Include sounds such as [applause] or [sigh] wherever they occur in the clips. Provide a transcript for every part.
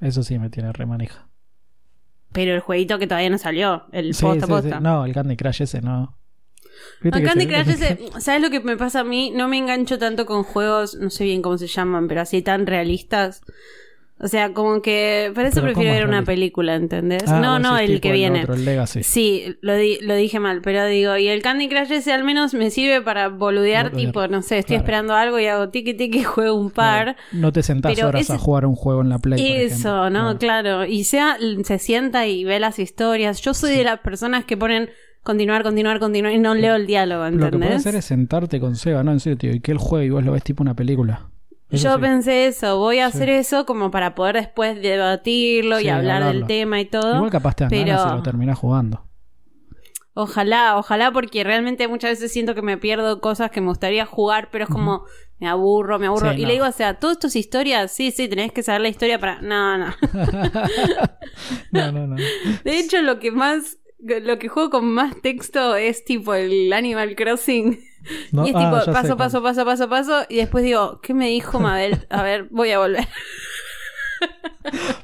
Eso sí me tiene remanija. Pero el jueguito que todavía no salió, el Sí, posta sí, sí. posta. No, el Candy Crush ese no. ¿Viste A que Candy se- Crush ese, [laughs] ¿sabes lo que me pasa a mí? No me engancho tanto con juegos, no sé bien cómo se llaman, pero así tan realistas. O sea, como que para eso prefiero ¿cómo es ver una película, ¿entendés? Ah, no, no, el que viene. otro, el Legacy. Sí, lo, di- lo dije mal, pero digo, y el Candy Crush ese al menos me sirve para boludear, Boludear, tipo, no sé, estoy claro. esperando algo y hago tiki tiki y juego un par. No te sentás Pero horas ese- a jugar un juego en la Play. Eso. ¿no? Claro. Y sea, se sienta y ve las historias. Yo soy de las personas que ponen continuar, continuar, continuar y no leo el diálogo, Lo que puedes ¿entendés? hacer es sentarte con Seba, no en serio, tío, y que él juegue y vos lo ves tipo una película. Eso Yo sí. pensé eso, voy a Sí. hacer eso como para poder después debatirlo Sí, y hablar del tema y todo. Igual capaz te pero- y lo terminás jugando. Ojalá, ojalá, porque realmente muchas veces siento que me pierdo cosas que me gustaría jugar, pero es como me aburro, me aburro. Y no. le digo, o sea, todas tus historias, sí, sí, tenés que saber la historia para. No, no. [laughs] no, no, no. De hecho, lo que más. Lo que juego con más texto es tipo el Animal Crossing. No, y es ah, tipo paso, paso, paso, paso, paso. Y después digo, ¿qué me dijo Mabel? A ver, voy a volver. [laughs]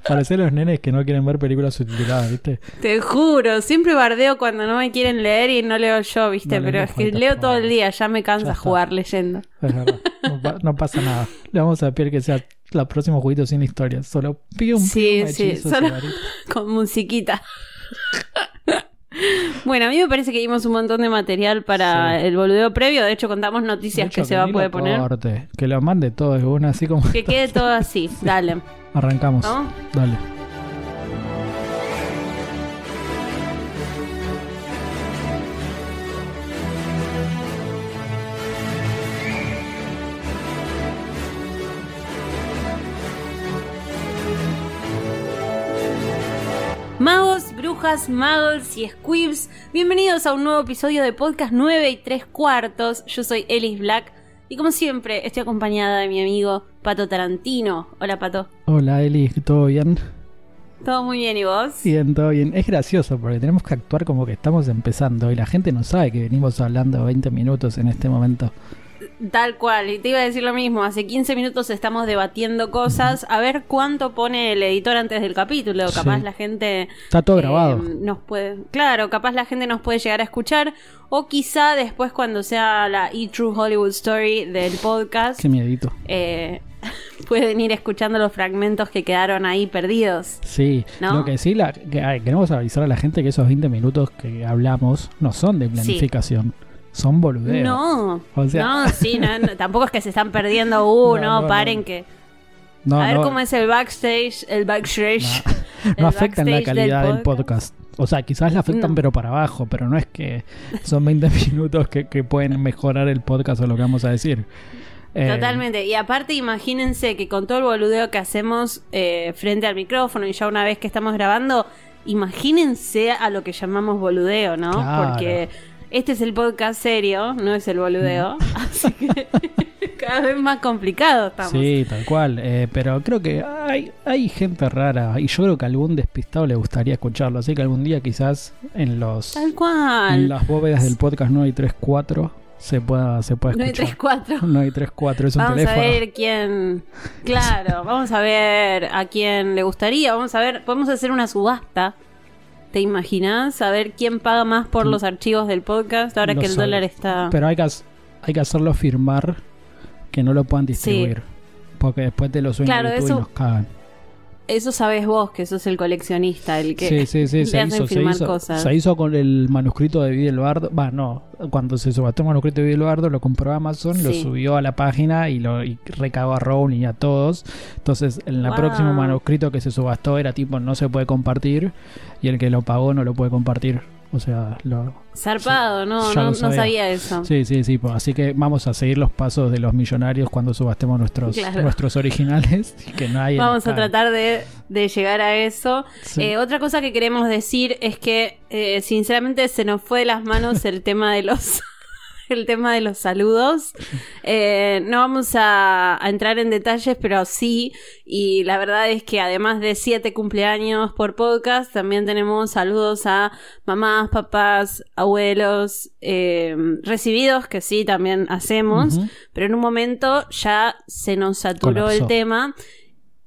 Parecen los nenes que no quieren ver películas subtituladas, ¿viste? Te juro, siempre bardeo cuando no me quieren leer y no leo yo, ¿viste? No, Pero no es que leo todo el día, ya me cansa Ya jugar leyendo. Es verdad. No, pa- no pasa nada. Le vamos a pedir que sea los próximos jueguitos sin historia. Solo pido un Sí, sí, solo-. [laughs] Con musiquita. [laughs] Bueno, a mí me parece que dimos un montón de material para Sí. el boludeo previo. De hecho, contamos noticias hecho, que se va a poder poner. corte, que lo mande todo de una, así como Que quede todo así. [laughs] Dale. arrancamos. ¿No? Dale. Brujas, magos y squibs, bienvenidos a un nuevo episodio de podcast 9 y 3 cuartos. Yo soy Ellis Black y como siempre estoy acompañada de mi amigo Pato Tarantino. Hola Pato. Hola Eli, ¿todo bien? ¿Todo muy bien y vos? Bien, todo bien. Es gracioso porque tenemos que actuar como que estamos empezando y la gente no sabe que venimos hablando 20 minutos en este momento. Tal cual, y te iba a decir lo mismo, hace 15 minutos estamos debatiendo cosas, a ver cuánto pone el editor antes del capítulo, capaz Sí. la gente... Está todo eh, grabado. nos puede, claro, capaz la gente nos puede llegar a escuchar, o quizá después cuando sea la E True Hollywood Story del podcast, Qué miedito. eh, [laughs] pueden ir escuchando los fragmentos que quedaron ahí perdidos. Sí, ¿No? lo que sí, la, que, ay, queremos avisar a la gente que esos 20 minutos que hablamos no son de planificación, son boludeo. No, O sea- no, sí, no, no, [laughs] tampoco es que se están perdiendo, uh, No, paren que... A ver cómo es el backstage, el backstage. no [laughs] afectan la calidad del podcast. O sea, quizás la afectan pero para abajo, pero no es que son 20 [laughs] minutos que, que pueden mejorar el podcast o lo que vamos a decir. Eh, Totalmente. Y aparte, imagínense que con todo el boludeo que hacemos eh, frente al micrófono y ya una vez que estamos grabando, imagínense a lo que llamamos boludeo, ¿no? Claro. Porque este es el podcast serio, no es el boludeo. [laughs] Así que cada vez más complicado estamos. Sí, tal cual. eh, pero creo que hay, hay gente rara y yo creo que a algún despistado le gustaría escucharlo. Así que algún día quizás en los Tal cual. en las bóvedas del podcast 9 y 3, 4 se pueda, se pueda 9 escuchar. 3 4. 9 y 3, 4 es un Vamos teléfono. a ver quién. Claro, vamos a ver a quién le gustaría. Vamos a ver, podemos hacer una subasta. ¿Te imaginas? A ver quién paga más por los archivos del podcast ahora Lo que el sabe. dólar está. Pero hay que, hay que hacerlo firmar que no lo puedan distribuir. Porque después te lo suben Claro, eso- y nos cagan. Eso sabes vos, que sos el coleccionista, el que Sí, sí, sí, le se hacen hizo, se firmar hizo, cosas. se hizo con el manuscrito de Vidal Bardo. Va, no, cuando se subastó el manuscrito de Vidal Bardo, lo compró Amazon, lo subió a la página y lo y recagó a Rowling y a todos. Entonces, en el Wow. próximo manuscrito que se subastó era tipo no se puede compartir y el que lo pagó no lo puede compartir. O sea, lo, Zarpado, no, no, no sabía. sabía eso. Sí, sí, sí. pues, así que vamos a seguir los pasos de los millonarios cuando subastemos nuestros, Claro. nuestros originales. [laughs] Que Vamos a tratar de, de llegar a eso. Sí. Eh, otra cosa que queremos decir es que, eh, sinceramente, se nos fue de las manos el tema de los. [laughs] el tema de los saludos. Eh, no vamos a, a entrar en detalles, pero sí. Y la verdad es que además de siete cumpleaños por podcast, también tenemos saludos a mamás, papás, abuelos, eh, recibidos, que sí, también hacemos. Pero en un momento ya se nos saturó el tema.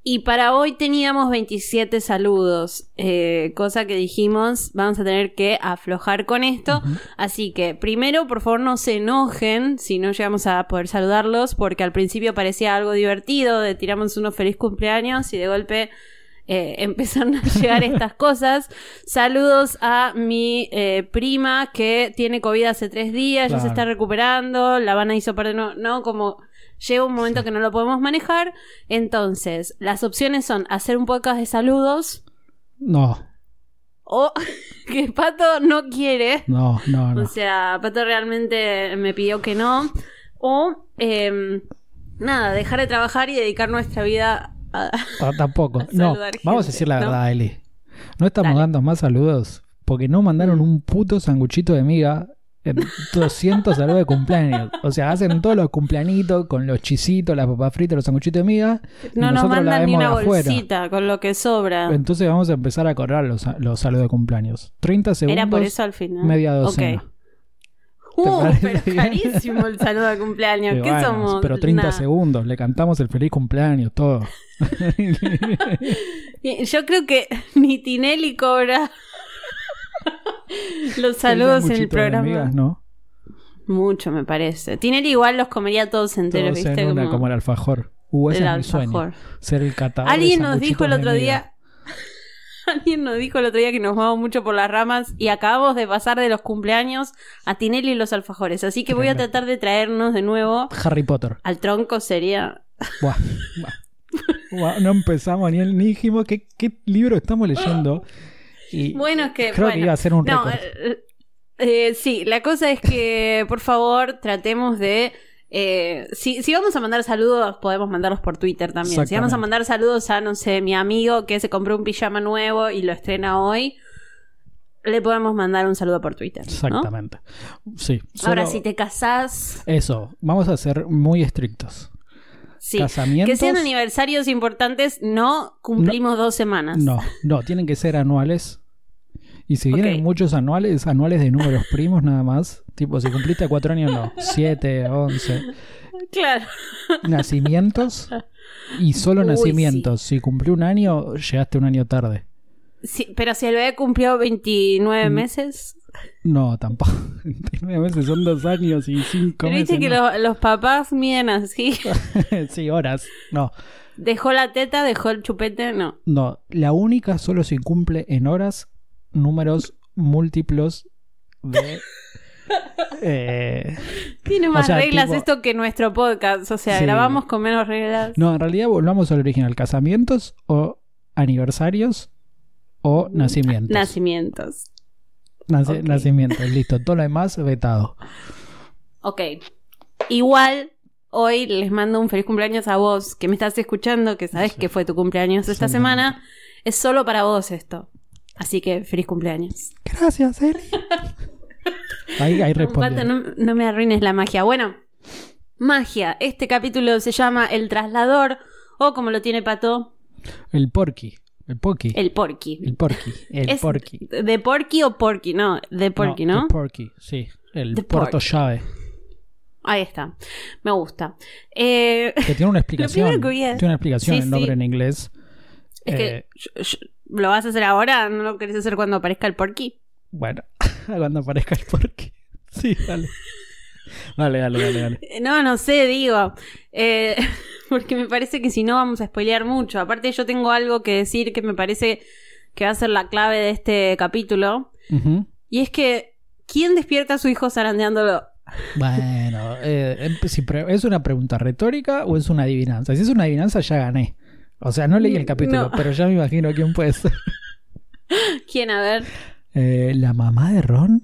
Y para hoy teníamos 27 saludos, eh, cosa que dijimos, vamos a tener que aflojar con esto. Así que primero, por favor, no se enojen si no llegamos a poder saludarlos, porque al principio parecía algo divertido, de tiramos unos feliz cumpleaños y de golpe eh, [laughs] empezaron a llegar estas cosas. Saludos a mi eh, prima que tiene COVID hace tres días, ya se está recuperando, la van a hisopar de nuevo, no, como llega un momento que no lo podemos manejar. Entonces, las opciones son hacer un podcast de saludos No, o [laughs] que Pato no quiere. no, no, O no. sea, Pato realmente me pidió que no. O, em, nada, dejar de trabajar y dedicar nuestra vida a... [laughs] Ah, tampoco. a No, vamos a decir la ¿no? verdad, Eli. No estamos Dale. dando más saludos porque no mandaron Mm. un puto sanguchito de miga 200 saludos de cumpleaños. O sea, hacen todos los cumpleañitos con los chisitos, las papas fritas, los sanguchitos de miga. y No nos mandan ni una de afuera. bolsita con lo que sobra. Entonces vamos a empezar a cobrar los, los saludos de cumpleaños. 30 segundos, Era por eso al final. media docena. Ok. Uh, pero bien? carísimo el saludo de cumpleaños. Y [laughs] ¿Qué bueno, somos? Pero 30 Nah. segundos, le cantamos el feliz cumpleaños, todo. [laughs] Yo creo que ni Tinelli cobra [laughs] [laughs] los saludos en el programa. migas, ¿no? Mucho, me parece. Tinelli igual los comería todos enteros, Todos ¿viste? en una, como, como el alfajor. Uh, ese el es mi sueño. alfajor. Ser el catador Alguien nos dijo el otro día. [laughs] Alguien nos dijo el otro día que nos vamos mucho por las ramas y acabamos de pasar de los cumpleaños a Tinelli y los alfajores. Así que voy a tratar de traernos de nuevo. Harry Potter. al tronco. Sería. Buah, buah. Buah, no empezamos ni, ni dijimos qué, qué libro estamos leyendo. [laughs] Y Bueno, es que. creo bueno. que iba a ser un No, récord. eh, eh, sí, la cosa es que, [laughs] por favor, tratemos de. eh, si, si vamos a mandar saludos, podemos mandarlos por Twitter también. Si vamos a mandar saludos a, no sé, mi amigo que se compró un pijama nuevo y lo estrena hoy, le podemos mandar un saludo por Twitter. ¿no? Exactamente. Sí. Ahora, si te casás, Eso, vamos a ser muy estrictos. sí. Casamientos. Que sean aniversarios importantes, no cumplimos dos semanas. No, no, tienen que ser anuales. Y si vienen muchos anuales, anuales de números primos nada más. Tipo, si cumpliste cuatro años, no. Siete, once. Claro. Nacimientos. Y solo Uy, nacimientos. Si cumplió un año, llegaste un año tarde. Sí, pero si el bebé cumplió 29 Mm. meses. No, tampoco. [laughs] 29 meses son dos años y cinco Pero meses. viste que no. lo- los papás miden así. [laughs] sí, horas. No, Dejó la teta, dejó el chupete, no. no. La única solo se cumple en horas números múltiplos de. [laughs] eh, Tiene más sea, reglas tipo- esto que nuestro podcast. O sea, Sí. grabamos con menos reglas. no, en realidad volvamos al original. ¿Casamientos o aniversarios o nacimientos? Nacimientos. Nace-. Nacimientos, listo. Todo lo demás vetado. Ok. Igual, hoy les mando un feliz cumpleaños a vos, que me estás escuchando, que sabes que fue tu cumpleaños esta Sí, semana. Es solo para vos esto. Así que feliz cumpleaños. Gracias, Eli. [laughs] ahí, ahí no, no me arruines la magia. Bueno, magia. Este capítulo se llama El Traslador, o como lo tiene Pato, El porky. El porky. el Porky. El porky. El Es porky. ¿De Porky o Porky? No, de Porky, ¿no? The porky, sí. El The puerto porky. llave. Ahí está. Me gusta. Eh, Que tiene una [laughs] explicación. Tiene una explicación Sí, el nombre sí. en inglés. Es Eh, que ¿Lo vas a hacer ahora? ¿No lo querés hacer cuando aparezca el Porky? Bueno, [laughs] cuando aparezca el porky. [laughs] Sí, dale. Dale, dale, dale, dale. Eh, No, no sé, digo. Eh, [laughs] porque me parece que si no vamos a spoilear mucho. Aparte, yo tengo algo que decir que me parece que va a ser la clave de este capítulo. Y es que, ¿quién despierta a su hijo zarandeándolo? Bueno, eh, em- ¿es una pregunta retórica o es una adivinanza? Si es una adivinanza, ya gané. O sea, no leí el capítulo, No. pero ya me imagino quién puede ser. [laughs] ¿Quién? A ver. Eh, ¿La mamá de Ron?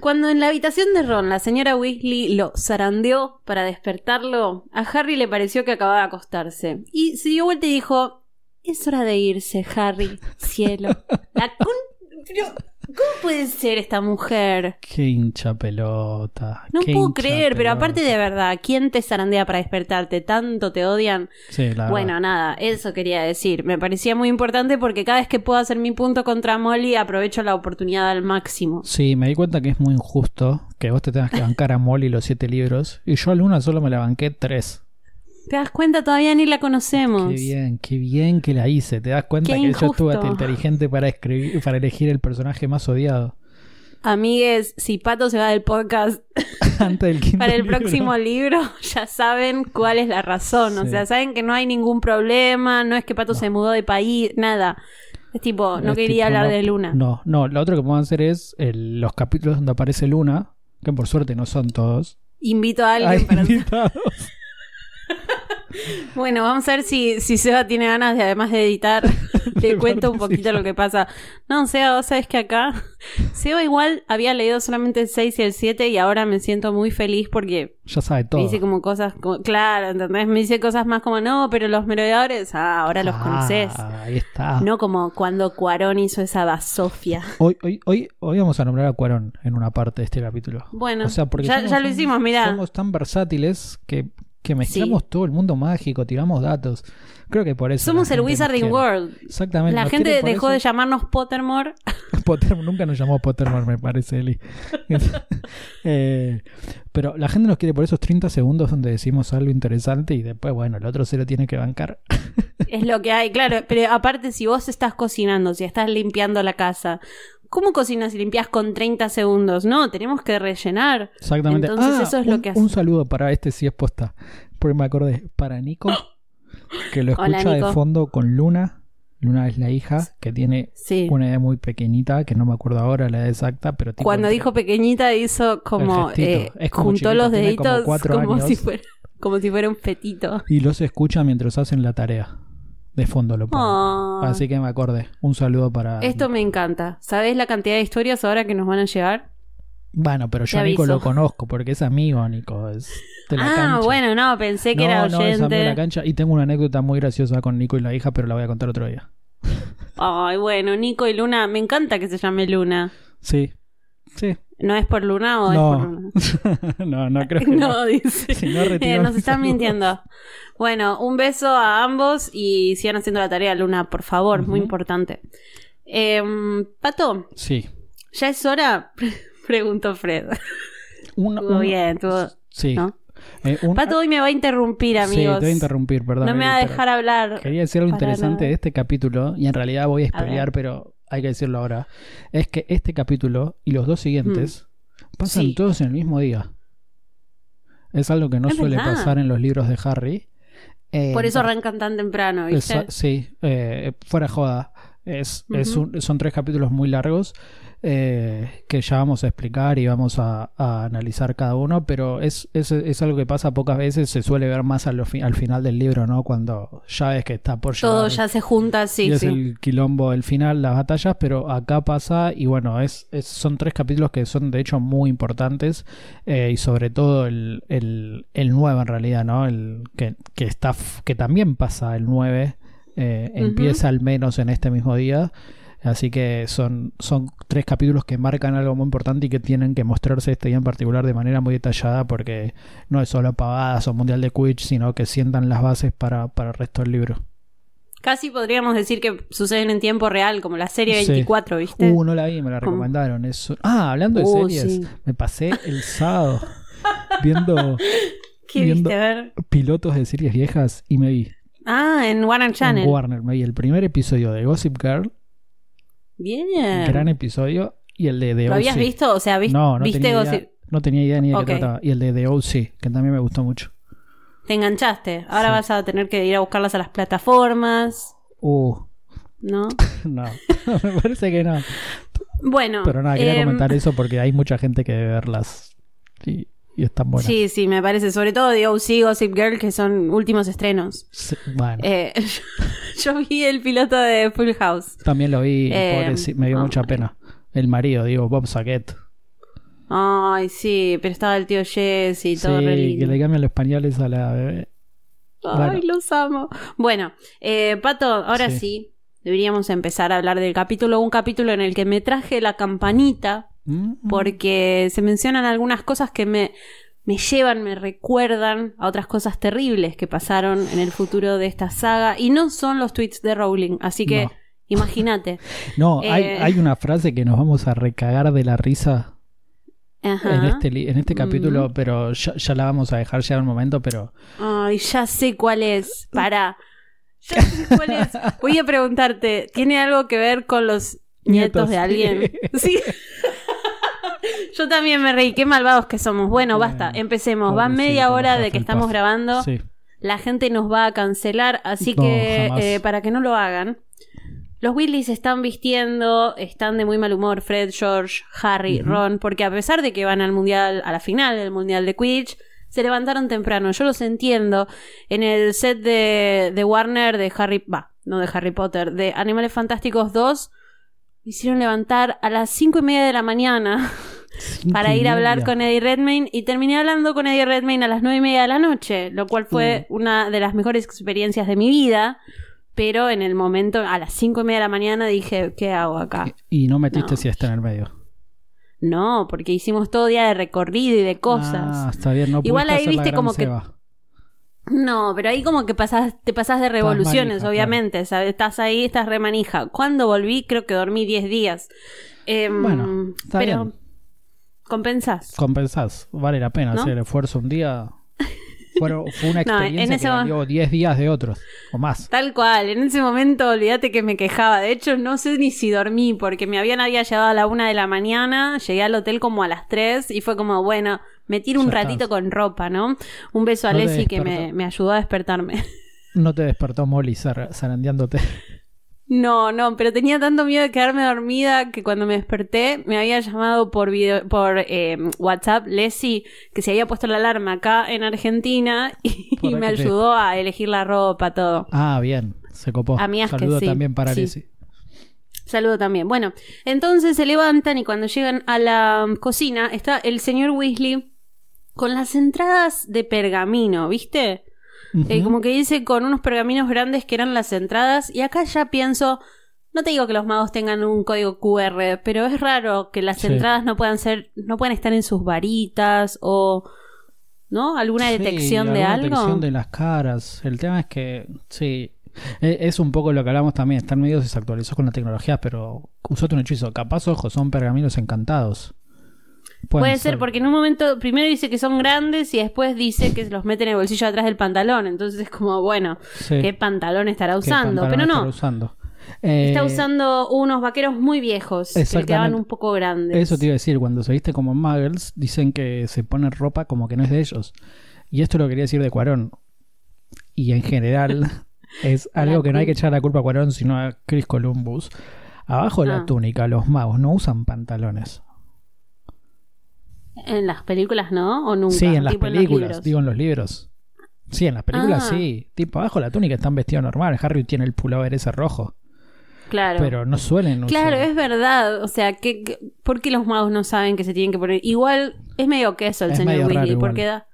Cuando en la habitación de Ron la señora Weasley lo zarandeó para despertarlo, a Harry le pareció que acababa de acostarse. Y se dio vuelta y dijo: Es hora de irse, Harry, cielo. [laughs] La con- Pero, ¿cómo puede ser esta mujer? Qué hincha pelota. No qué puedo hincha creer, pero aparte de verdad, ¿quién te zarandea para despertarte? ¿Tanto te odian? Sí, la Bueno, verdad. nada, eso quería decir. Me parecía muy importante porque cada vez que puedo hacer mi punto contra Molly, aprovecho la oportunidad al máximo. Sí, me di cuenta que es muy injusto que vos te tengas que bancar a Molly los siete libros y yo a Luna solo me la banqué tres. ¿Te das cuenta? Todavía ni la conocemos. Qué bien, qué bien que la hice. ¿Te das cuenta Qué que yo estuve inteligente para escribir, para elegir el personaje más odiado? Amigues, si Pato se va del podcast [laughs] Antes del quinto para el libro. próximo libro, [laughs] ya saben cuál es la razón. O sea, saben que no hay ningún problema, no es que Pato se mudó de país, nada. Es tipo, no Es quería tipo, hablar no, de Luna. No, no, lo otro que podemos hacer es el- los capítulos donde aparece Luna, que por suerte no son todos. Invito a alguien para... invitados. Bueno, vamos a ver si, si Seba tiene ganas de, además de editar, [laughs] te cuento un poquito lo que pasa. No, Seba, vos sabés que acá, Seba igual había leído solamente el 6 y el 7 y ahora me siento muy feliz porque Ya sabe todo. me dice como cosas, como, claro, ¿entendés? Me dice cosas más como, no, pero los merodeadores, ah, ahora los Ah, conoces. Ahí está. No como cuando Cuarón hizo esa basofia. Hoy, hoy, hoy, hoy vamos a nombrar a Cuarón en una parte de este capítulo. Bueno, O sea, porque ya, somos ya lo hicimos, mirá. Somos tan versátiles que, que mezclamos Sí. todo el mundo mágico, tiramos datos. Creo que por eso. Somos el Wizarding. World. Exactamente. La gente dejó eso. de llamarnos Pottermore. [laughs] Potter- nunca nos llamó Pottermore, me parece, Eli. [laughs] Eh, pero la gente nos quiere por esos 30 segundos donde decimos algo interesante y después, bueno, el otro se lo tiene que bancar. Es lo que hay, claro. Pero aparte, si vos estás cocinando, si estás limpiando la casa, ¿cómo cocinas y limpias con 30 segundos? No, tenemos que rellenar. Exactamente. Entonces Ah, eso es un, lo que hace. Un saludo para este si es posta. Porque me acordé. Para Nico, que lo Hola, escucha de fondo con Luna. Luna es la hija que tiene Sí. una edad muy pequeñita, que no me acuerdo ahora la edad exacta, pero tipo Cuando dijo pequeñita hizo como eh, Es como juntó chiquito, los como deditos como si fuera como si fuera un fetito. Y los escucha mientras hacen la tarea. De fondo lo pone. Ah. Así que me acordé. Un saludo para. Esto me encanta. ¿Sabés la cantidad de historias ahora que nos van a llegar? Bueno, pero yo a Nico lo conozco porque es amigo, Nico. Es de la ah, cancha. bueno, no, pensé que no, era no, es amigo de la oyente. cancha. Y tengo una anécdota muy graciosa con Nico y la hija, pero la voy a contar otro día. Ay, bueno, Nico y Luna, me encanta que se llame Luna. Sí. Sí. ¿No es por Luna o es No. por Luna? [laughs] no, no creo que [laughs] no. No, dice. [laughs] Si no, retiro Eh, nos están mintiendo. Bueno, un beso a ambos y sigan haciendo la tarea, Luna, por favor, muy importante. Em, Pato, Sí. ¿ya es hora? Preguntó Fred. Una- una- bien, estuvo- Sí. ¿no? Eh, un- Pato hoy me va a interrumpir, Sí, amigos. te voy a interrumpir, perdón. no me va a dejar hablar. Quería decir algo interesante nada. de este capítulo, y en realidad voy a spoilear, pero hay que decirlo ahora. Es que este capítulo y los dos siguientes pasan Mm. Sí. todos en el mismo día. Es algo que no Es suele verdad. pasar en los libros de Harry. Eh, Por eso arrancan tan temprano, ¿viste? Sí, eh, fuera joda. Es, es Ujú. un- son tres capítulos muy largos eh, que ya vamos a explicar y vamos a, a analizar cada uno, pero es, es, es algo que pasa pocas veces, se suele ver más al final del libro, ¿no? Cuando ya ves que está por Todo llegar ya se junta, sí, y es sí. el quilombo el final, las batallas, pero acá pasa y bueno, es, es- son tres capítulos que son de hecho muy importantes eh, y sobre todo el, el, el 9 en realidad, ¿no? El que, que está que también pasa el 9, eh, empieza al menos en este mismo día. Así que son, son tres capítulos que marcan algo muy importante y que tienen que mostrarse este día en particular de manera muy detallada porque no es solo pavadas o mundial de Quidditch, sino que sientan las bases para, para el resto del libro. Casi podríamos decir que suceden en tiempo real, como la serie Sí. 24, ¿viste? Uh, no la vi, me la recomendaron. Eso. Ah, hablando de Uh, series, sí. me pasé el sábado viendo [laughs] ¿Qué viendo- viste? A ver. pilotos de series viejas y me vi Ah, en Warner Channel. en Warner, me vi el primer episodio de Gossip Girl, Bien. gran episodio, y el de The ¿Lo habías visto? O sea, ¿viste, No, no viste tenía, idea, no tenía idea ni de qué trataba. Y el de The OC, que también me gustó mucho. Te enganchaste. Ahora Sí. vas a tener que ir a buscarlas a las plataformas, Uh, ¿no? [laughs] no, [laughs] me parece que no. Bueno. Pero nada, quería em, comentar eso porque hay mucha gente que debe verlas y, y están buenas. Sí, sí, me parece. Sobre todo The OC, Gossip Girl, que son últimos estrenos. Sí, Bueno, Eh, [laughs] yo vi el piloto de Full House. también lo vi, eh, pobre, me dio oh, mucha pena. El marido, digo, Bob Saget. Ay, sí, pero estaba el tío Jesse y Sí, todo lindo. que le cambian los españoles a la bebé. Ay, Bueno. los amo. Bueno, eh, Pato, ahora Sí. sí. deberíamos empezar a hablar del capítulo. Un capítulo en el que me traje la campanita Mm, porque se mencionan algunas cosas que me, me llevan, me recuerdan a otras cosas terribles que pasaron en el futuro de esta saga y no son los tweets de Rowling, así que No. imagínate. [laughs] No, hay, eh, hay una frase que nos vamos a recagar de la risa Ajá. en este, en este Mm. capítulo, pero ya, ya la vamos a dejar llegar un momento, pero Ay, ya sé cuál es. Para. Ya sé cuál es. Voy a preguntarte, ¿tiene algo que ver con los [laughs] nietos, Nietos, de alguien? [laughs] Sí. Yo también me reí, qué malvados que somos. Bueno, basta, empecemos. Va media hora de que estamos grabando. sí. La gente nos va a cancelar, así No, que eh, para que no lo hagan. Los se están vistiendo, están de muy mal humor, Fred, George, Harry. Ron, porque a pesar de que van al mundial, a la final del mundial de Quidditch, se levantaron temprano. Yo los entiendo. En el set de, de Warner de Harry, va, no de Harry Potter, de Animales Fantásticos 2, me hicieron levantar a las cinco y media de la mañana [laughs] para ir a hablar con Eddie Redmayne y terminé hablando con Eddie Redmayne a las nueve y media de la noche, lo cual fue Mm. una de las mejores experiencias de mi vida. Pero en el momento, a las cinco y media de la mañana, dije, ¿qué hago acá? Y no metiste No. siesta en el medio. No, porque hicimos todo día de recorrido y de cosas. Ah, está bien, no Igual ahí viste como que-. No, pero ahí como que pasás, te pasás de revoluciones, manija, obviamente. ¿sabes? Estás ahí, estás remanija. Cuando volví, creo que dormí 10 días. Em, Bueno, está pero bien. Compensás. Compensás, vale la pena ¿No? hacer el esfuerzo un día. Fue una [laughs] No, en experiencia ese que mo- valió 10 días de otros, o más. Tal cual, en ese momento olvídate que me quejaba. De hecho, no sé ni si dormí porque me habían había llegado a la una de la mañana, llegué al hotel como a las 3 y fue como, bueno, me tiro un ratito estás. con ropa, ¿no? Un beso a No Leslie que me, me ayudó a despertarme. [laughs] No te despertó Molly zar- zarandeándote. No, no, pero tenía tanto miedo de quedarme dormida que cuando me desperté me había llamado por video, por eh, WhatsApp Leslie que se había puesto la alarma acá en Argentina [laughs] y, me que te- ayudó a elegir la ropa, todo. Ah, bien, se copó. Amigas que Saludo sí, también para sí. Saludo también. Bueno, entonces se levantan y cuando llegan a la cocina está el señor Weasley con las entradas de pergamino, ¿viste? Eh, como que dice con unos pergaminos grandes que eran las entradas y acá ya pienso, no te digo que los magos tengan un código QR, pero es raro que las Sí. entradas no puedan ser, no puedan estar en sus varitas o, ¿no? ¿Alguna Sí, detección de alguna algo? detección de las caras. El tema es que, sí, e- es un poco lo que hablamos también. Están medio desactualizados con la tecnología, pero usate un hechizo. Capaz, ojo, son pergaminos encantados. Pueden Puede ser, porque en un momento primero dice que son grandes y después dice que los mete en el bolsillo atrás del pantalón. Entonces es como, bueno, Sí, ¿qué pantalón estará usando? pantalón Pero estará no, usando. está Eh, usando unos vaqueros muy viejos que le quedaban un poco grandes. Eso te iba a decir, cuando se viste como muggles, dicen que se ponen ropa como que no es de ellos. Y esto lo quería decir de Cuarón. Y en general [laughs] es algo que no hay que echar la culpa a Cuarón, sino a Chris Columbus. Abajo de Ah. la túnica, los magos no usan pantalones. En las películas no, o nunca. Sí, en las películas, digo en los libros. Sí, en las películas Ah. sí. Tipo, abajo la túnica están vestidos normal. Harry tiene el pullover ese rojo. Claro. Pero no suelen usar. Claro, es verdad. O sea, que, que- ¿por qué los magos no saben que se tienen que poner? Igual es medio queso el Es señor Weasley, porque da.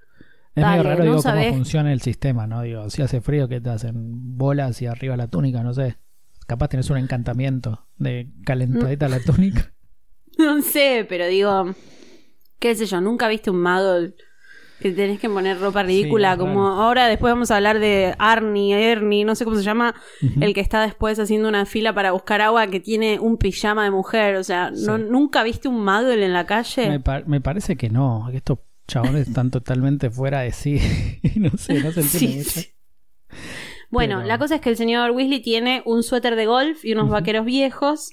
Es Dale, medio raro, ¿no digo, sabés? cómo funciona el sistema, ¿no? Digo, si hace frío, que te hacen bolas y arriba la túnica? No sé. Capaz tienes un encantamiento de calentadita la túnica. [laughs] No sé, pero digo, qué sé yo, nunca viste un mago que tenés que poner ropa ridícula, como ahora después vamos a hablar de Arnie, Ernie, no sé cómo se llama, el que está después haciendo una fila para buscar agua que tiene un pijama de mujer, o sea, no, nunca viste un mago en la Me, calle. me parece que no, que estos chabones están totalmente fuera de sí. [laughs] Y no sé, no se entiende Sí, mucho. Bueno, Pero- la cosa es que el señor Weasley tiene un suéter de golf y unos vaqueros viejos.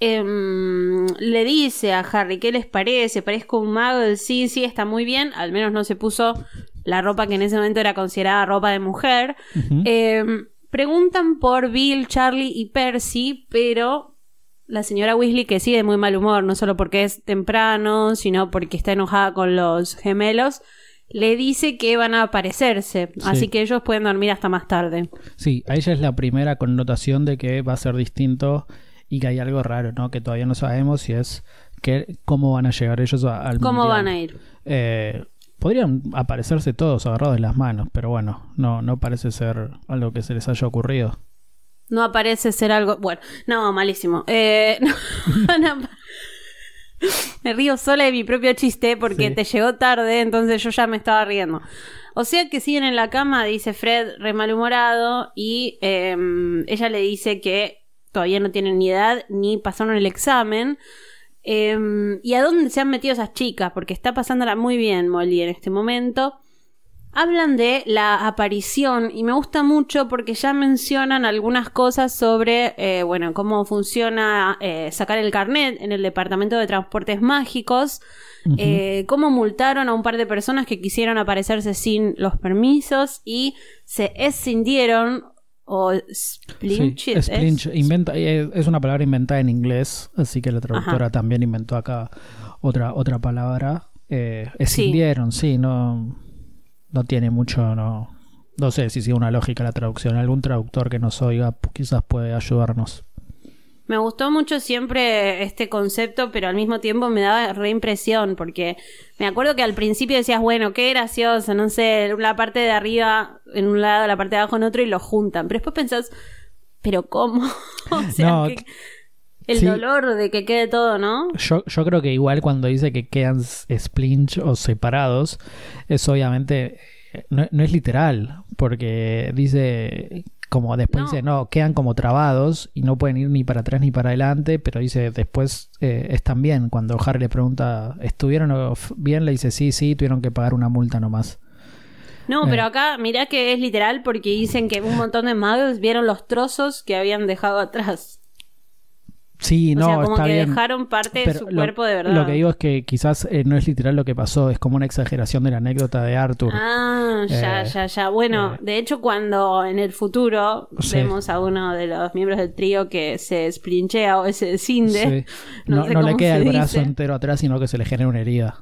Em, le dice a Harry, ¿qué les parece? ¿Parezco un mago? Sí, sí, está muy bien. Al menos no se puso la ropa que en ese momento era considerada ropa de mujer. Em, preguntan por Bill, Charlie y Percy, pero la señora Weasley, que sí de muy mal humor, no solo porque es temprano, sino porque está enojada con los gemelos, le dice que van a aparecerse. Sí. Así que ellos pueden dormir hasta más tarde. Sí, ahí ya es la primera connotación de que va a ser distinto y que hay algo raro, ¿no? Que todavía no sabemos si es que cómo van a llegar ellos a- al ¿Cómo mundial. van a ir? Eh, podrían aparecerse todos agarrados de las manos, pero bueno, no, no parece ser algo que se les haya ocurrido. No aparece ser algo. Bueno, no, malísimo. Eh, [laughs] no, no. me río sola de mi propio chiste porque Sí. te llegó tarde, entonces yo ya me estaba riendo. O sea que siguen en la cama, dice Fred, re malhumorado, y em, ella le dice que todavía no tienen ni edad ni pasaron el examen. Em, ¿Y a dónde se han metido esas chicas? Porque está pasándola muy bien Molly en este momento. Hablan de la aparición y me gusta mucho porque ya mencionan algunas cosas sobre, eh, bueno, cómo funciona eh, sacar el carnet en el Departamento de Transportes Mágicos, eh, cómo multaron a un par de personas que quisieron aparecerse sin los permisos y se escindieron o splinch, inventa, es una palabra inventada en inglés, así que la traductora también inventó acá otra, otra palabra. escindieron, sí no no tiene mucho, no, no sé si sigue una lógica la traducción. Algún traductor que nos oiga quizás puede ayudarnos. Me gustó mucho siempre este concepto, pero al mismo tiempo me daba reimpresión, porque me acuerdo que al principio decías, bueno, qué gracioso, no sé, la parte de arriba en un lado, la parte de abajo en otro y lo juntan. Pero después pensás, ¿pero cómo? [laughs] o sea, el dolor de que quede todo, ¿no? Yo, yo creo que igual cuando dice que quedan splinch o separados, es obviamente, no, es literal, porque dice, como después dice, no, quedan como trabados y no pueden ir ni para atrás ni para adelante, pero dice, después eh, están bien. Cuando Harry le pregunta, ¿estuvieron bien? Le dice, sí, sí, tuvieron que pagar una multa nomás. No, pero eh. acá mirá que es literal porque dicen que un montón de magos vieron los trozos que habían dejado atrás. Sí, no, sea, como que dejaron parte de su cuerpo de verdad. Lo que digo es que quizás eh, no es literal lo que pasó, es como una exageración de la anécdota de Arthur. Ah, ya, eh, ya, ya. Bueno, eh, de hecho, cuando en el futuro vemos a uno de los miembros del trío que se esplinchea o se descinde, [laughs] no, le queda el brazo entero atrás, sino que se le genera una herida.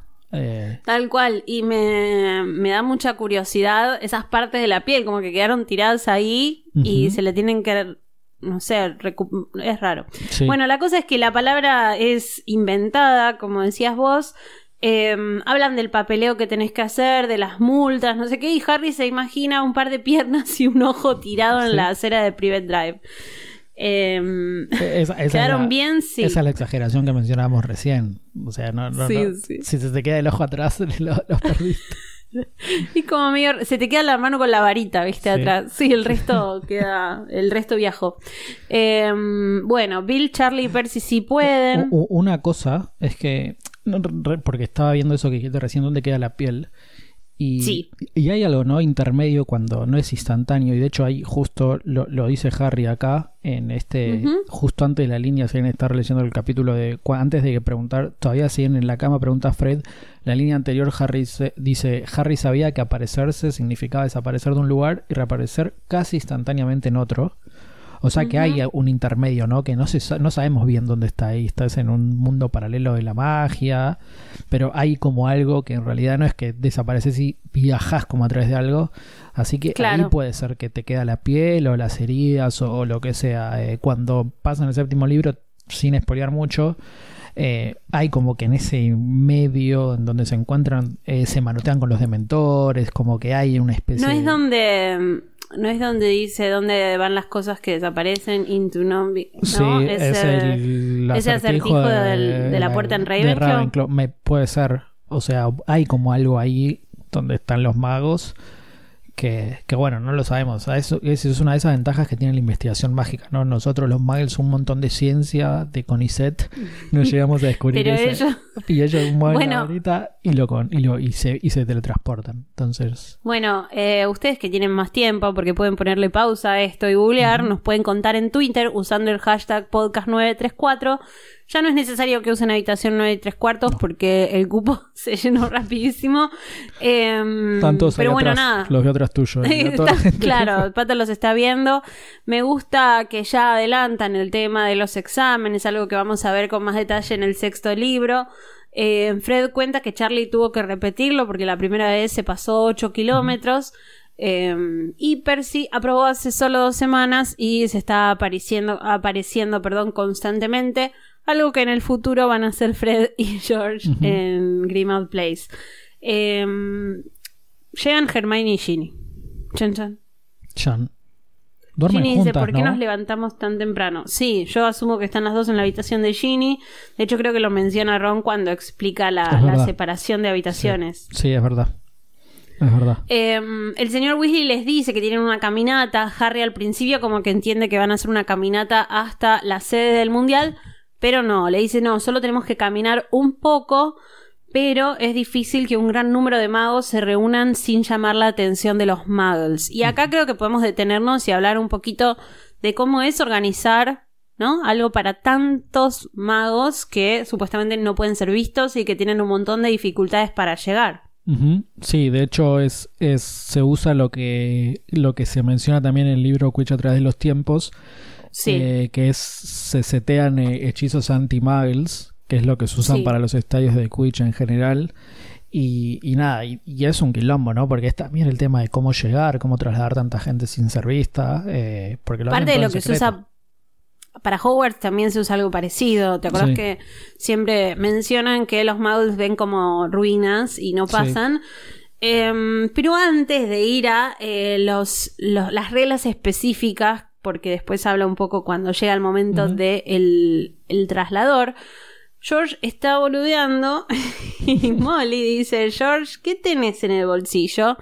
Tal cual, y me, me, da mucha curiosidad esas partes de la piel, como que quedaron tiradas ahí y se le tienen que no sé, es raro. Bueno, la cosa es que la palabra es inventada, como decías vos. Em, hablan del papeleo que tenés que hacer, de las multas, no sé qué, y Harry se imagina un par de piernas y un ojo tirado en la acera de Private Drive. Em, quedaron bien, sí. Esa es la exageración que mencionábamos recién. O sea, no, no, si se te queda el ojo atrás, [laughs] los lo perdiste. [laughs] y como medio, se te queda la mano con la varita, viste, atrás. Sí, el resto [laughs] queda, el resto viajó. Em, bueno, Bill, Charlie y Percy sí pueden. una cosa es que, porque estaba viendo eso que dijiste recién, ¿dónde queda la piel? Y, y hay algo, ¿no? Intermedio cuando no es instantáneo. Y de hecho, ahí justo lo, dice Harry acá, en este, justo antes de la línea, si alguien está leyendo el capítulo de. Antes de que preguntar, todavía siguen en la cama, pregunta Fred. La línea anterior, Harry dice: Harry sabía que aparecerse significaba desaparecer de un lugar y reaparecer casi instantáneamente en otro. O sea que hay un intermedio, ¿no? Que no, se, no sabemos bien dónde está ahí. Estás en un mundo paralelo de la magia, pero hay como algo que en realidad no es que desapareces y viajas como a través de algo. Así que ahí puede ser que te queda la piel o las heridas o, lo que sea. Eh, cuando pasan el séptimo libro, sin espolear mucho, eh, hay como que en ese medio en donde se encuentran, eh, se manotean con los dementores, como que hay una especie... No es donde no es donde dice dónde van las cosas que desaparecen into no, sí, es, el, acertijo, de, la puerta en Ravenclaw. Me puede ser, o sea, hay como algo ahí donde están los magos que, que, bueno, no lo sabemos. Eso, es una de esas ventajas que tiene la investigación mágica, ¿no? Nosotros los muggles un montón de ciencia, de CONICET, [laughs] nos llegamos a descubrir Pero ellos... Y ellos mueven [laughs] ahorita y lo, con, y, lo y, se, y se teletransportan. Entonces... Bueno, eh, ustedes que tienen más tiempo, porque pueden ponerle pausa a esto y googlear, nos pueden contar en Twitter usando el hashtag podcast934 ya no es necesario que usen habitación 9 y 3 cuartos porque el cupo [laughs] se llenó rapidísimo. Eh, pero bueno, nada. Los de atrás tuyos. [laughs] [laughs] claro, Pato los está viendo. Me gusta que ya adelantan el tema de los exámenes, algo que vamos a ver con más detalle en el sexto libro. Eh, Fred cuenta que Charlie tuvo que repetirlo porque la primera vez se pasó 8 kilómetros. Eh, y Percy aprobó hace solo dos semanas y se está apareciendo, apareciendo perdón, constantemente. Algo que en el futuro van a hacer Fred y [laughs] George en Grimald Place. Em, llegan Hermione y Ginny. Chan chan. Chan. Ginny dice, ¿por qué nos levantamos tan temprano? Sí, yo asumo que están las dos en la habitación de Ginny. De hecho, creo que lo menciona Ron cuando explica la, separación de habitaciones. Sí, es verdad. Es verdad. Em, el señor Weasley les dice que tienen una caminata. Harry al principio como que entiende que van a hacer una caminata hasta la sede del mundial Pero no, le dice, no, solo tenemos que caminar un poco, pero es difícil que un gran número de magos se reúnan sin llamar la atención de los muggles. Y acá creo que podemos detenernos y hablar un poquito de cómo es organizar, ¿no? Algo para tantos magos que supuestamente no pueden ser vistos y que tienen un montón de dificultades para llegar. Sí, de hecho es, es se usa lo que lo que se menciona también en el libro Quiche a través de los tiempos, Sí. eh, que es se setean eh, hechizos anti-muggles, que es lo que se usan Sí. para los estadios de Quiche en general. Y, y nada, y, y es un quilombo, ¿no? Porque es también el tema de cómo llegar, cómo trasladar tanta gente sin ser vista. eh, porque lo Parte de lo que se usa para Hogwarts también se usa algo parecido. ¿Te acuerdas Sí. que siempre mencionan que los muggles ven como ruinas y no Sí. pasan? Em, pero antes de ir a eh, los, los- las reglas específicas, porque después habla un poco cuando llega el momento Ujú. de el, el traslador, George está boludeando [laughs] y Molly dice, George, ¿qué tenés en el bolsillo?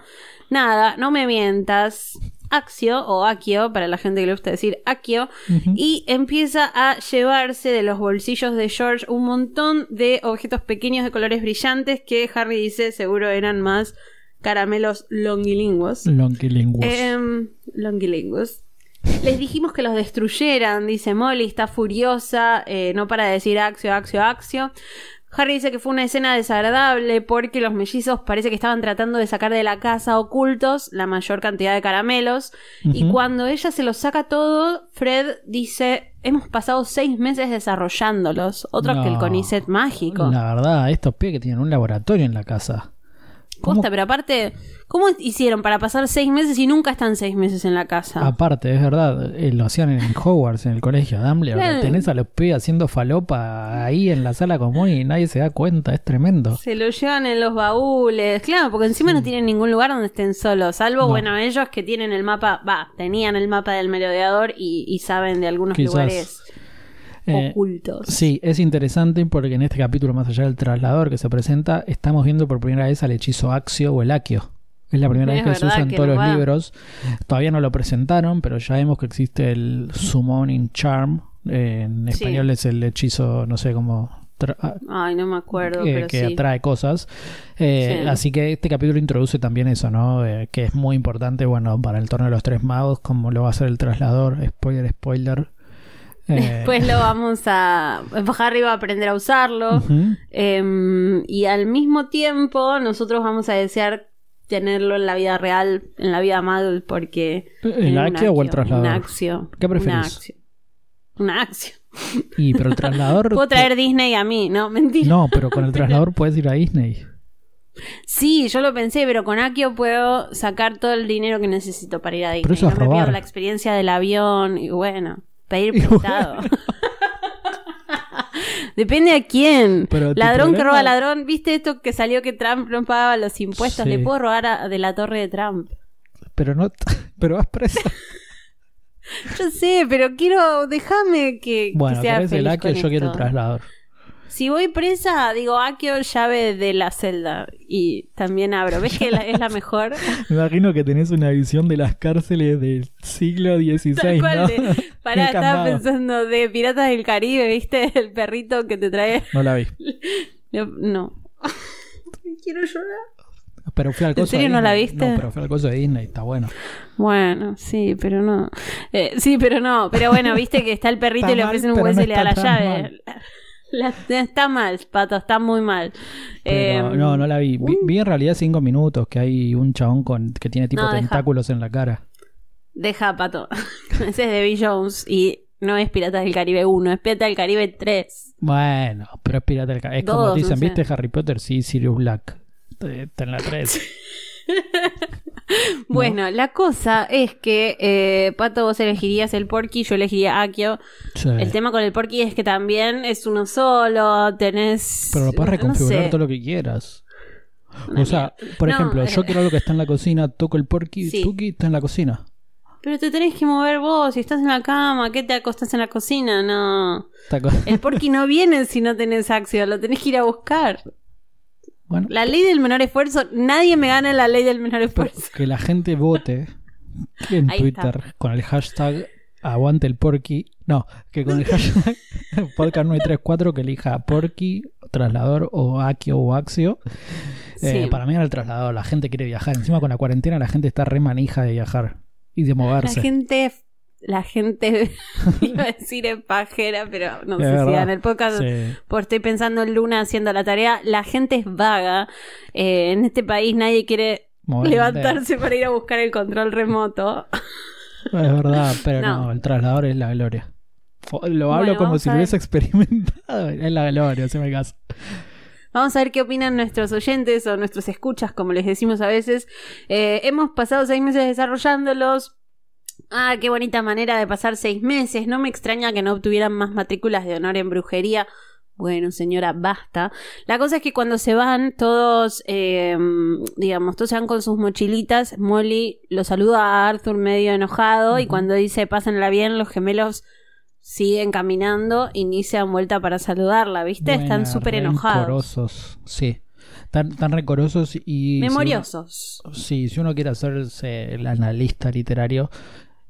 Nada, no me mientas. Axio o Akio, para la gente que le gusta decir Akio, y empieza a llevarse de los bolsillos de George un montón de objetos pequeños de colores brillantes que Harry dice seguro eran más caramelos longilinguos. Longilingus. Em, longilingus. Les dijimos que los destruyeran, dice Molly, está furiosa, eh, no para de decir Axio, Axio, Axio. Harry dice que fue una escena desagradable porque los mellizos parece que estaban tratando de sacar de la casa ocultos la mayor cantidad de caramelos. Y cuando ella se los saca todo, Fred dice, hemos pasado seis meses desarrollándolos. Otro que el. Conicet mágico. La verdad, estos pibes que tienen un laboratorio en la casa. ¿Cómo- Posta, pero aparte, ¿cómo hicieron para pasar seis meses y nunca están seis meses en la casa? Aparte, es verdad, eh, lo hacían en Hogwarts, en el colegio Dumbledore. Claro. Tenés a los pibes haciendo falopa ahí en la sala común y nadie se da cuenta, es tremendo. Se lo llevan en los baúles, claro, porque encima no tienen ningún lugar donde estén solos, salvo, No. bueno, ellos que tienen el mapa, va, tenían el mapa del merodeador y, y saben de algunos Quizás. lugares Eh, ocultos. sí, es interesante porque en este capítulo, más allá del traslador que se presenta, estamos viendo por primera vez al hechizo Axio o el Aquio. Es la primera vez que se usa en todos no los va. libros. Todavía no lo presentaron, pero ya vemos que existe el Summoning Charm. Eh, en Sí. español es el hechizo, no sé cómo. ah, Ay, no me acuerdo, eh, pero que sí. atrae cosas. Eh, Sí. Así que este capítulo introduce también eso, ¿no? Que es muy importante, bueno, para el torneo de los tres magos, como lo va a hacer el traslador. Spoiler, spoiler. Eh, Después lo vamos a... Harry va a aprender a usarlo. Em, y al mismo tiempo, nosotros vamos a desear tenerlo en la vida real, en la vida Muggle, porque... ¿El un Axio o el Un traslador? Axio. ¿Qué preferís? Un Axio. Un Axio. Y pero el traslador. [laughs] Puedo traer Disney a mí, ¿no? Mentira. No, pero con el [laughs] traslador puedes ir a Disney. Sí, yo lo pensé, pero con Akio puedo sacar todo el dinero que necesito para ir a Disney. Pero eso no es me pierdo robar. la experiencia del avión y bueno, pedir prestado. Depende a quién. Pero ladrón que roba ladrón. ¿Viste esto que salió que Trump no pagaba los impuestos? Sí. Le puedo robar a- de la torre de Trump. Pero no. [laughs] Pero vas presa. [laughs] Yo sé, pero quiero. Déjame que, que Bueno, sea el feliz con yo quiero el esto. traslador. Si voy presa, digo Akio, llave de la celda. Y también abro. ¿Ves que la- es la mejor? [laughs] Me imagino que tenés una visión de las cárceles del siglo XVI, Tal cual. ¿no? de- [laughs] pará, estaba pensando de Piratas del Caribe, ¿viste? [laughs] El perrito que te trae. No la vi. No. no. Quiero llorar. Pero fui al ¿En coso de serio no la viste? No, pero fui al coso de Disney, está bueno. Bueno, sí, pero no. Eh, sí, pero no. Pero bueno, viste que está el perrito Está y le ofrecen un hueso no y le da la llave. mal. La- está mal, pato, está muy mal. Eh, no, no la vi. vi. vi en realidad cinco minutos que hay un chabón con que tiene tipo No, deja. tentáculos en la cara. Deja, pato. [laughs] Ese es de Bill Jones y no es Piratas del Caribe 1, es Piratas del Caribe 3. Bueno, pero es pirata del Ca- Es como Dos, dicen, no sé. ¿viste Harry Potter? Sí, Sirius Black. Está en la 3. [laughs] [laughs] Bueno, la cosa es que, eh, Pato, vos elegirías el Porky, yo elegiría Akio. Sí. El tema con el Porky es que también es uno solo, tenés... Pero lo puedes no reconfigurar sé. todo lo que quieras. Una o sea, por No, ejemplo, eh. yo quiero algo que está en la cocina, toco el porky, Sí. Tuki está en la cocina. Pero te tenés que mover vos, si estás en la cama, ¿qué te acostás en la cocina? No. El Porky no viene si no tenés acción, lo tenés que ir a buscar. Bueno, La ley del menor esfuerzo, nadie me gana la ley del menor esfuerzo. que la gente vote en Ahí Twitter con el hashtag aguante el porky No, que con el [laughs] hashtag podcast 934 que elija Porky, traslador o Akio o Axio. Eh, Sí. Para mí era el traslador, la gente quiere viajar. Encima con la cuarentena la gente está re manija de viajar y de La moverse. gente, la gente, [laughs] iba a decir es pajera, pero no Es sé si en el podcast, Sí. por estoy pensando en Luna haciendo la tarea, la gente es vaga. Eh, en este país nadie quiere Moverse. levantarse para ir a buscar el control remoto. Es verdad, pero no. No. el traslador es la gloria. Lo hablo Bueno, como si lo hubiese experimentado. [laughs] Es la gloria, se me caso. Vamos a ver qué opinan nuestros oyentes o nuestros escuchas, como les decimos a veces. Eh, hemos pasado seis meses desarrollándolos. Ah, qué bonita manera de pasar seis meses. No me extraña que no obtuvieran más matrículas de honor en brujería. Bueno, señora, basta. La cosa es que cuando se van, todos, eh, digamos, todos se van con sus mochilitas. Molly lo saluda a Arthur medio enojado y cuando dice pásenla bien, los gemelos siguen caminando y ni se dan vuelta para saludarla, ¿viste? Están súper enojados. rencorosos, sí. Tan, tan rencorosos y... Memoriosos. Si uno, sí, si uno quiere hacerse el analista literario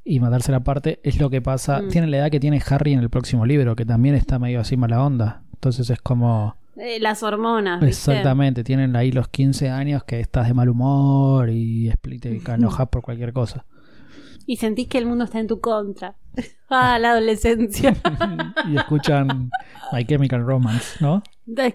y mandarse la parte, es lo que pasa. Mm. Tiene la edad que tiene Harry en el próximo libro, que también está medio así mala onda. Entonces es como... Eh, las hormonas. ¿viste? Exactamente, tienen ahí los 15 años que estás de mal humor y te enojas [laughs] por cualquier cosa. Y sentís que el mundo está en tu contra. ah, la adolescencia. [laughs] y escuchan My Chemical Romance, ¿no?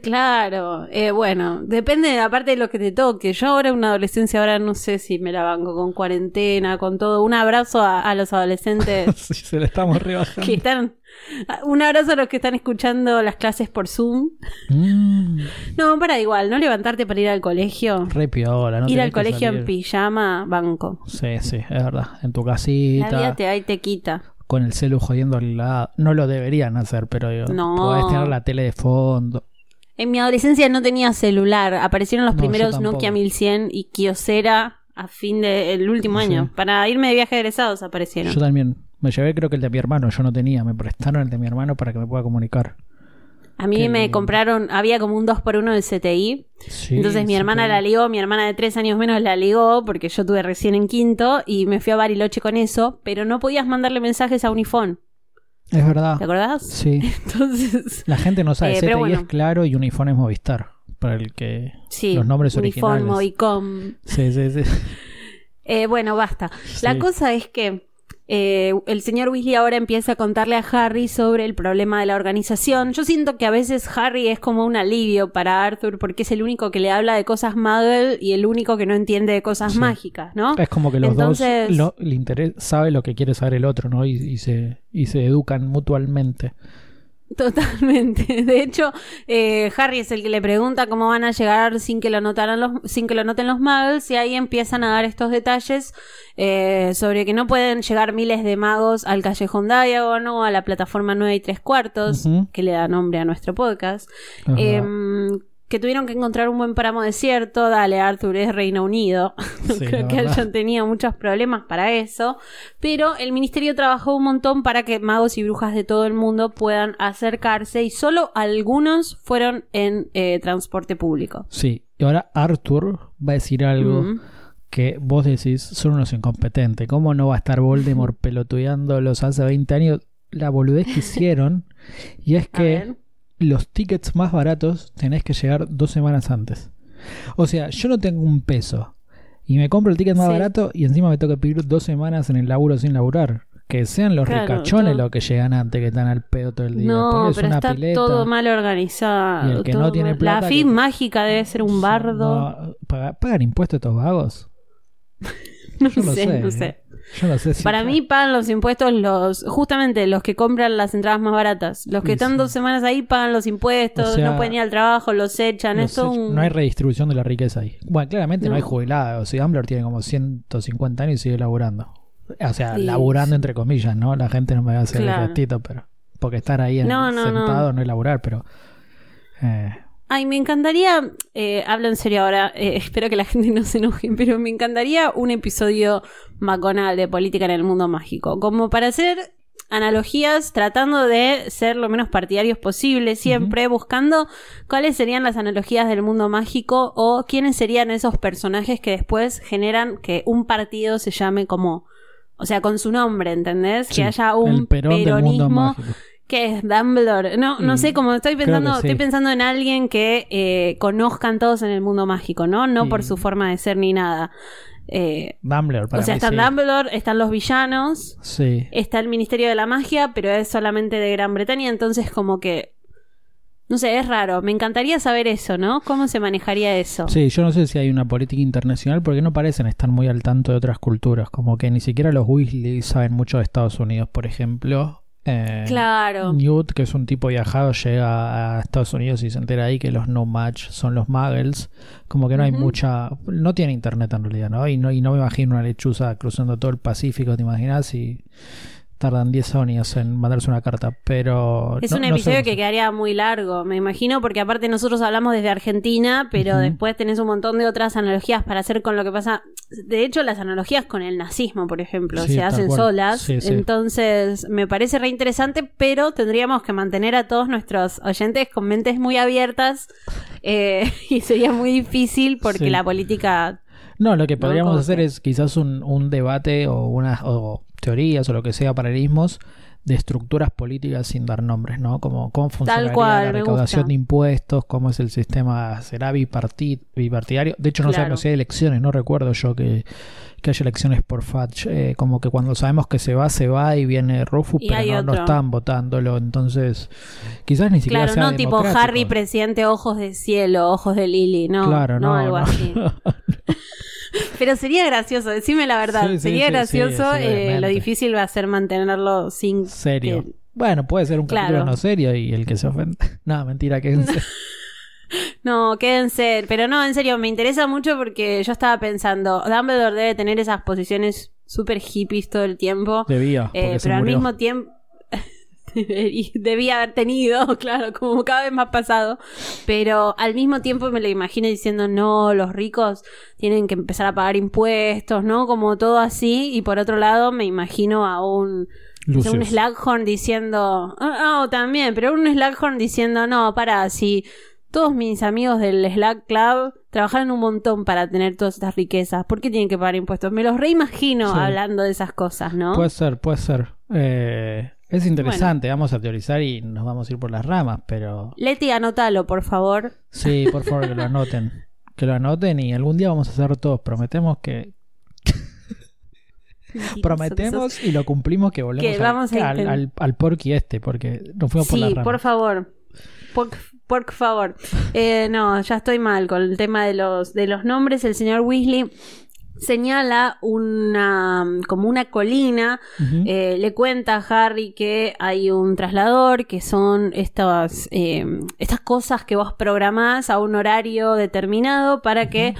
Claro. Eh, bueno, depende aparte de lo que te toque. Yo ahora una adolescencia, ahora no sé si me la banco con cuarentena, con todo. Un abrazo a, a los adolescentes [laughs] Sí, se le estamos rebajando. que están... Un abrazo a los que están escuchando las clases por Zoom. Mm, No, para igual, no levantarte para ir al colegio. re piola, ¿no? ir al colegio en pijama, banco. Sí, sí, es verdad. En tu La vida casita, te y te quita. con el celu jodiendo al lado. No lo deberían hacer, pero digo, No. podés tener la tele de fondo. En mi adolescencia no tenía celular. Aparecieron los No, primeros. Nokia 1100 y Kyocera a fin del último Sí. año. Para irme de viaje de egresados aparecieron. Yo también. Me llevé creo que el de mi hermano, yo no tenía. Me prestaron el de mi hermano para que me pueda comunicar. A mí me compraron, había como un 2x1 de CTI. Sí, Entonces mi hermana la ligó, mi hermana de tres años menos la ligó porque yo tuve recién en quinto y me fui a Bariloche con eso, pero no podías mandarle mensajes a un iPhone. Es verdad. ¿Te acordás? Sí. [laughs] Entonces, La gente no sabe. Eh, bueno. es claro y Unifón es Movistar. Para el que. sí. Los nombres Unifón, originales. Movicom. Sí, sí, sí. Eh, bueno, basta. La cosa es que eh, el señor Weasley ahora empieza a contarle a Harry sobre el problema de la organización. Yo siento que a veces Harry es como un alivio para Arthur porque es el único que le habla de cosas muggle y el único que no entiende de cosas Sí. mágicas, ¿no? Es como que los Entonces- dos lo, le interesa, sabe lo que quiere saber el otro, ¿no? Y, y se, y se educan mutuamente. Totalmente. [laughs] De hecho, eh, Harry es el que le pregunta cómo van a llegar sin que lo notaran los, sin que lo noten los muggles y ahí empiezan a dar estos detalles eh, sobre que no pueden llegar miles de magos al callejón Diagon o a la plataforma 9 y 3 cuartos, que le da nombre a nuestro podcast. Que tuvieron que encontrar un buen páramo desierto. Dale, Arthur es Reino Unido. [laughs] No Sí, creo que hayan tenido muchos problemas para eso. Pero el ministerio trabajó un montón para que magos y brujas de todo el mundo puedan acercarse. Y solo algunos fueron en eh, transporte público. Sí. Y ahora Arthur va a decir algo Mm. que vos decís, son unos incompetentes. ¿Cómo no va a estar Voldemort [laughs] pelotudeándolos hace 20 años? La boludez que hicieron. [laughs] y es que. Los tickets más baratos tenés que llegar dos semanas antes. O sea, yo no tengo un peso y me compro el ticket más Sí. barato y encima me toca pedir dos semanas en el laburo sin laburar. Que sean los Claro, ricachones todo- los que llegan antes, que están al pedo todo el día. No, Ponles pero una está pileta. todo mal organizado. Y el que no tiene mal. plata La que- mágica debe ser un bardo. No, ¿paga- ¿Pagan impuestos estos vagos? [laughs] No, sé, sé, no ¿eh? sé. Yo no sé si. Para mí pagan los impuestos los justamente los que compran las entradas más baratas. Los que Sí, están sí. dos semanas ahí pagan los impuestos, O sea, no pueden ir al trabajo, los echan. los Esto un- No hay redistribución de la riqueza ahí. Bueno, claramente no, No. hay jubilados. Si Dumbledore tiene como 150 años y sigue laburando. O sea, Sí, laburando entre comillas, ¿no? La gente no me va a hacer Claro. el gestito, pero. Porque estar ahí en- no, sentado no. es laburar, pero. eh, Ay, me encantaría, eh, hablo en serio ahora, eh, [laughs] espero que la gente no se enoje, pero me encantaría un episodio maconal de política en el mundo mágico, como para hacer analogías, tratando de ser lo menos partidarios posible, siempre buscando cuáles serían las analogías del mundo mágico o quiénes serían esos personajes que después generan que un partido se llame como o sea, con su nombre, ¿entendés? Sí, que haya un el Perón del mundo peronismo que es Dumbledore. No, no Mm, sé, como estoy pensando, sí. estoy pensando en alguien que eh, conozcan todos en el mundo mágico, ¿no? No por su forma de ser ni nada. Eh, Dumbledore, para o sea, mí, están sí. Dumbledore, están los villanos, Sí. está el Ministerio de la Magia, pero es solamente de Gran Bretaña, entonces como que... No sé, es raro. Me encantaría saber eso, ¿no? ¿Cómo se manejaría eso? Sí, yo no sé si hay una política internacional porque no parecen estar muy al tanto de otras culturas, como que ni siquiera los Weasley saben mucho de Estados Unidos, por ejemplo. Eh, Claro. Newt, que es un tipo viajado, llega a Estados Unidos y se entera ahí que los no match son los muggles. Como que no hay mucha. No tiene internet en realidad, ¿no? Y, no, y no me imagino una lechuza cruzando todo el Pacífico, ¿te imaginas? Y tardan 10 años en mandarse una carta. Pero. Es no- un episodio que quedaría muy largo, me imagino, porque aparte nosotros hablamos desde Argentina, pero después tenés un montón de otras analogías para hacer con lo que pasa. De hecho, las analogías con el nazismo, por ejemplo, Sí, se hacen cual. solas. Sí, sí. Entonces, me parece re interesante, pero tendríamos que mantener a todos nuestros oyentes con mentes muy abiertas eh, [laughs] y sería muy difícil porque la política... No, lo que podríamos ¿Cómo hacer es quizás un, un debate o unas o teorías o lo que sea, paralelismos de estructuras políticas sin dar nombres, ¿no? Como cómo funcionaría cual, la recaudación de impuestos, cómo es el sistema, será biparti- bipartidario. De hecho, no Claro. sabemos si hay elecciones, no recuerdo yo que, que haya elecciones por Fudge. Eh, como que cuando sabemos que se va, se va y viene Rufus, Y pero no, no están votándolo. Entonces, quizás ni siquiera Claro, sea no tipo. Harry presidente ojos de cielo, ojos de Lily, no, Claro, no, no, algo no. así. [laughs] [laughs] [laughs] Pero sería gracioso, decime la verdad. Sí, sí, sería sí, gracioso. eh, lo difícil va a ser mantenerlo sin. Serio. que- Bueno, puede ser un Claro. capítulo no serio y el que se ofende. [laughs] no, mentira, quédense. [laughs] No, quédense. Pero no, en serio, me interesa mucho porque yo estaba pensando, Dumbledore debe tener esas posiciones súper hippies todo el tiempo. Debía, eh, se pero al murió. mismo tiempo. [laughs] y debía haber tenido, [laughs] claro, como cada vez más pasado. Pero al mismo tiempo me lo imagino diciendo, no, los ricos tienen que empezar a pagar impuestos, ¿no? Como todo así. Y por otro lado, me imagino a un. no sé, un. Slughorn diciendo. Oh, también, pero un Slughorn diciendo, no, para, si todos mis amigos del Slack Club trabajaron un montón para tener todas estas riquezas, ¿por qué tienen que pagar impuestos? Me los reimagino Sí. hablando de esas cosas, ¿no? Puede ser, puede ser. Eh, es interesante, vamos a teorizar y nos vamos a ir por las ramas, pero Leti, anótalo, por favor. sí, por favor que lo anoten. [laughs] Que lo anoten y algún día vamos a hacer todos. Prometemos que. [laughs] Prometemos y lo cumplimos que volvemos Que al- vamos a al, al, al porky este, porque nos fuimos por las Sí, ramas. por favor. Por, por favor. Eh, no, ya estoy mal con el tema de los, de los nombres. El señor Weasley señala una como una colina eh, le cuenta a Harry que hay un traslador, que son estas, eh, estas cosas que vos programás a un horario determinado para que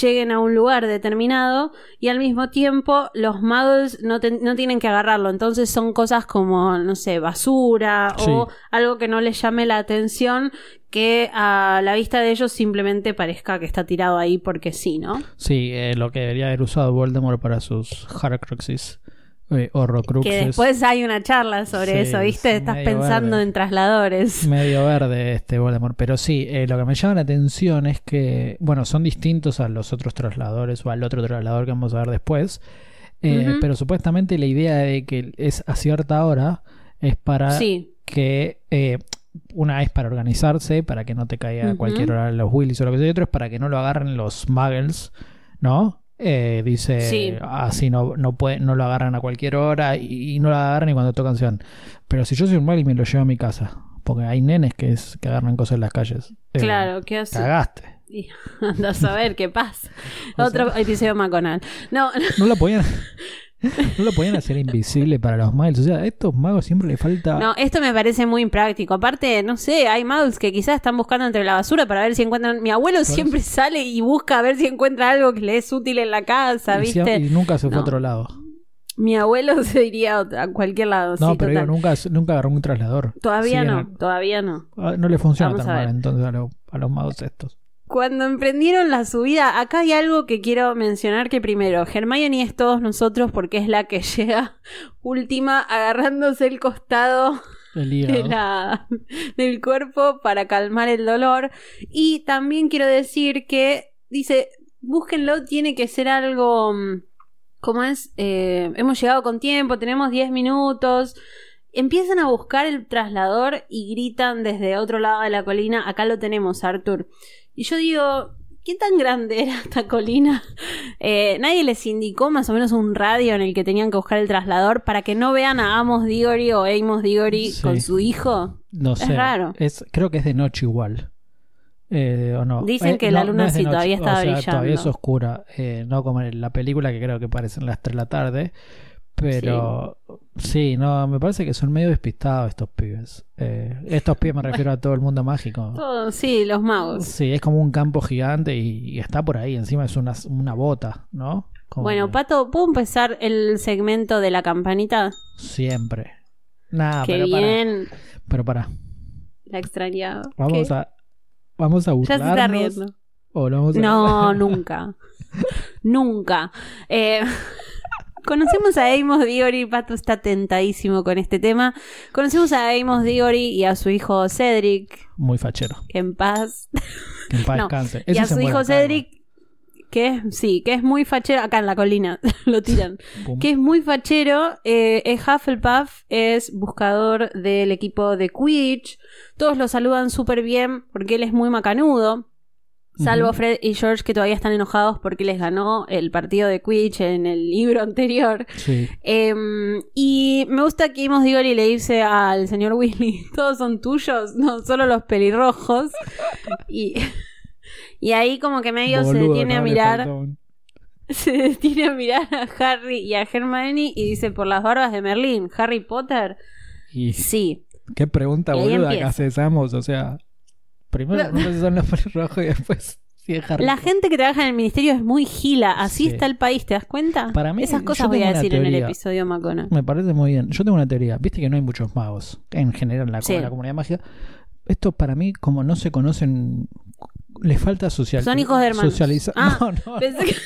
lleguen a un lugar determinado y al mismo tiempo los muggles no, te- no tienen que agarrarlo. Entonces son cosas como, no sé, basura Sí. o algo que no les llame la atención que a la vista de ellos simplemente parezca que está tirado ahí porque sí, ¿no? Sí, eh, lo que debería haber usado Voldemort para sus Horcruxes. Eh, Horrocruxes. Que después hay una charla sobre Sí, eso, ¿viste? es Estás pensando verde. en trasladores. medio verde este Voldemort. Pero sí, eh, lo que me llama la atención es que, bueno, son distintos a los otros trasladores o al otro traslador que vamos a ver después. Eh. Pero supuestamente la idea de que es a cierta hora es para Sí, que eh, una es para organizarse, para que no te caiga a cualquier hora los Willys o lo que sea, y otro es para que no lo agarren los muggles, ¿no? Eh, dice Sí. así no, no puede, no lo agarran a cualquier hora y, y no lo agarran y cuando tocan se van. Pero si yo soy un muggle me lo llevo a mi casa, porque hay nenes que, es, que agarran cosas en las calles. Eh, claro, ¿qué hace? Cagaste. Y [laughs] anda a saber qué pasa. [laughs] Otro episodio McConnell. No, No lo podían, [laughs] [laughs] no lo podían hacer invisible para los muggles. O sea, a estos magos siempre les falta. no, esto me parece muy impráctico. Aparte, no sé, hay muggles que quizás están buscando entre la basura para ver si encuentran. Mi abuelo eso. siempre sale y busca a ver si encuentra algo que le es útil en la casa, y, si- ¿viste? y nunca se fue No. a otro lado. Mi abuelo [laughs] se iría a, cualquier lado. No, sí, pero digo, nunca, nunca agarró un traslador. Todavía no, todavía no. Ah, No le funciona Vamos tan mal entonces a, lo- a los magos estos. Cuando emprendieron la subida, acá hay algo que quiero mencionar que primero, Hermione es todos nosotros porque es la que [laughs] llega última agarrándose el costado de la- del cuerpo para calmar el dolor. Y también quiero decir que dice, búsquenlo, tiene que ser algo mm, ¿Cómo es? Eh, hemos llegado con tiempo, tenemos 10 minutos. Empiezan a buscar el traslador y gritan desde otro lado de la colina, acá lo tenemos, Arthur. Y yo digo, ¿qué tan grande era esta colina? Eh, nadie les indicó más o menos un radio en el que tenían que buscar el traslador para que no vean a Amos Diggory o Amos Diggory Sí. con su hijo. No sé. raro. Es, creo que es de noche igual. Eh, ¿o no? Dicen Eh, que la no, luna no es sí todavía o estaba sea, brillando. Todavía es oscura. eh, no como en la película que creo que parecen las 3 de la tarde. Pero sí. no, me parece que son medio despistados estos pibes. Eh, estos pibes me [laughs] refiero a todo el mundo mágico. Todo- sí, los magos. Sí, es como un campo gigante y, y está por ahí. Encima es una, una bota, ¿no? Como Bueno, que Pato, ¿puedo empezar el segmento de la campanita? Siempre. Qué pero para. bien. Pero para. La extrañaba. Vamos ¿Qué? a. Vamos a Ya burlarnos. se está riendo. o lo vamos a- No, [laughs] nunca. nunca. Eh, [laughs] conocemos a Amos Diggory, Pato está tentadísimo con este tema. Conocemos a Amos Diggory y a su hijo Cedric, Muy fachero. que en paz. Que en paz [laughs] No, descanse. y a su hijo acá, Cedric, que es, sí, que es muy fachero, acá en la colina, [laughs] lo tiran. Que es muy fachero, eh, es Hufflepuff, es buscador del equipo de Quidditch. Todos lo saludan súper bien porque él es muy macanudo. Salvo. Fred y George que todavía están enojados porque les ganó el partido de Quidditch en el libro [laughs] anterior. Sí. Em, y me gusta que Amos Diggory le dice al señor Weasley, [laughs] todos son tuyos, no, solo los pelirrojos. y, y ahí como que medio se detiene a mirar [laughs] se detiene a mirar a Harry y a Hermione y dice por las barbas de Merlín, Harry Potter. Y Sí. qué pregunta boluda que empieza. hacemos. O sea, primero No. son los pelirrojos y después sí es Harry La Potter. gente que trabaja en el ministerio es muy gila, así Sí. está el país, ¿te das cuenta? Para mí, Esas yo cosas voy tengo a una decir en el teoría. episodio Macona. Me parece muy bien. Yo tengo una teoría. Viste que no hay muchos magos en general en la, Sí. en la comunidad mágica. Esto para mí, como no se conocen, les falta social Son hijos de hermanos. socializar. Ah, [laughs] no, no. Pensé que... [laughs]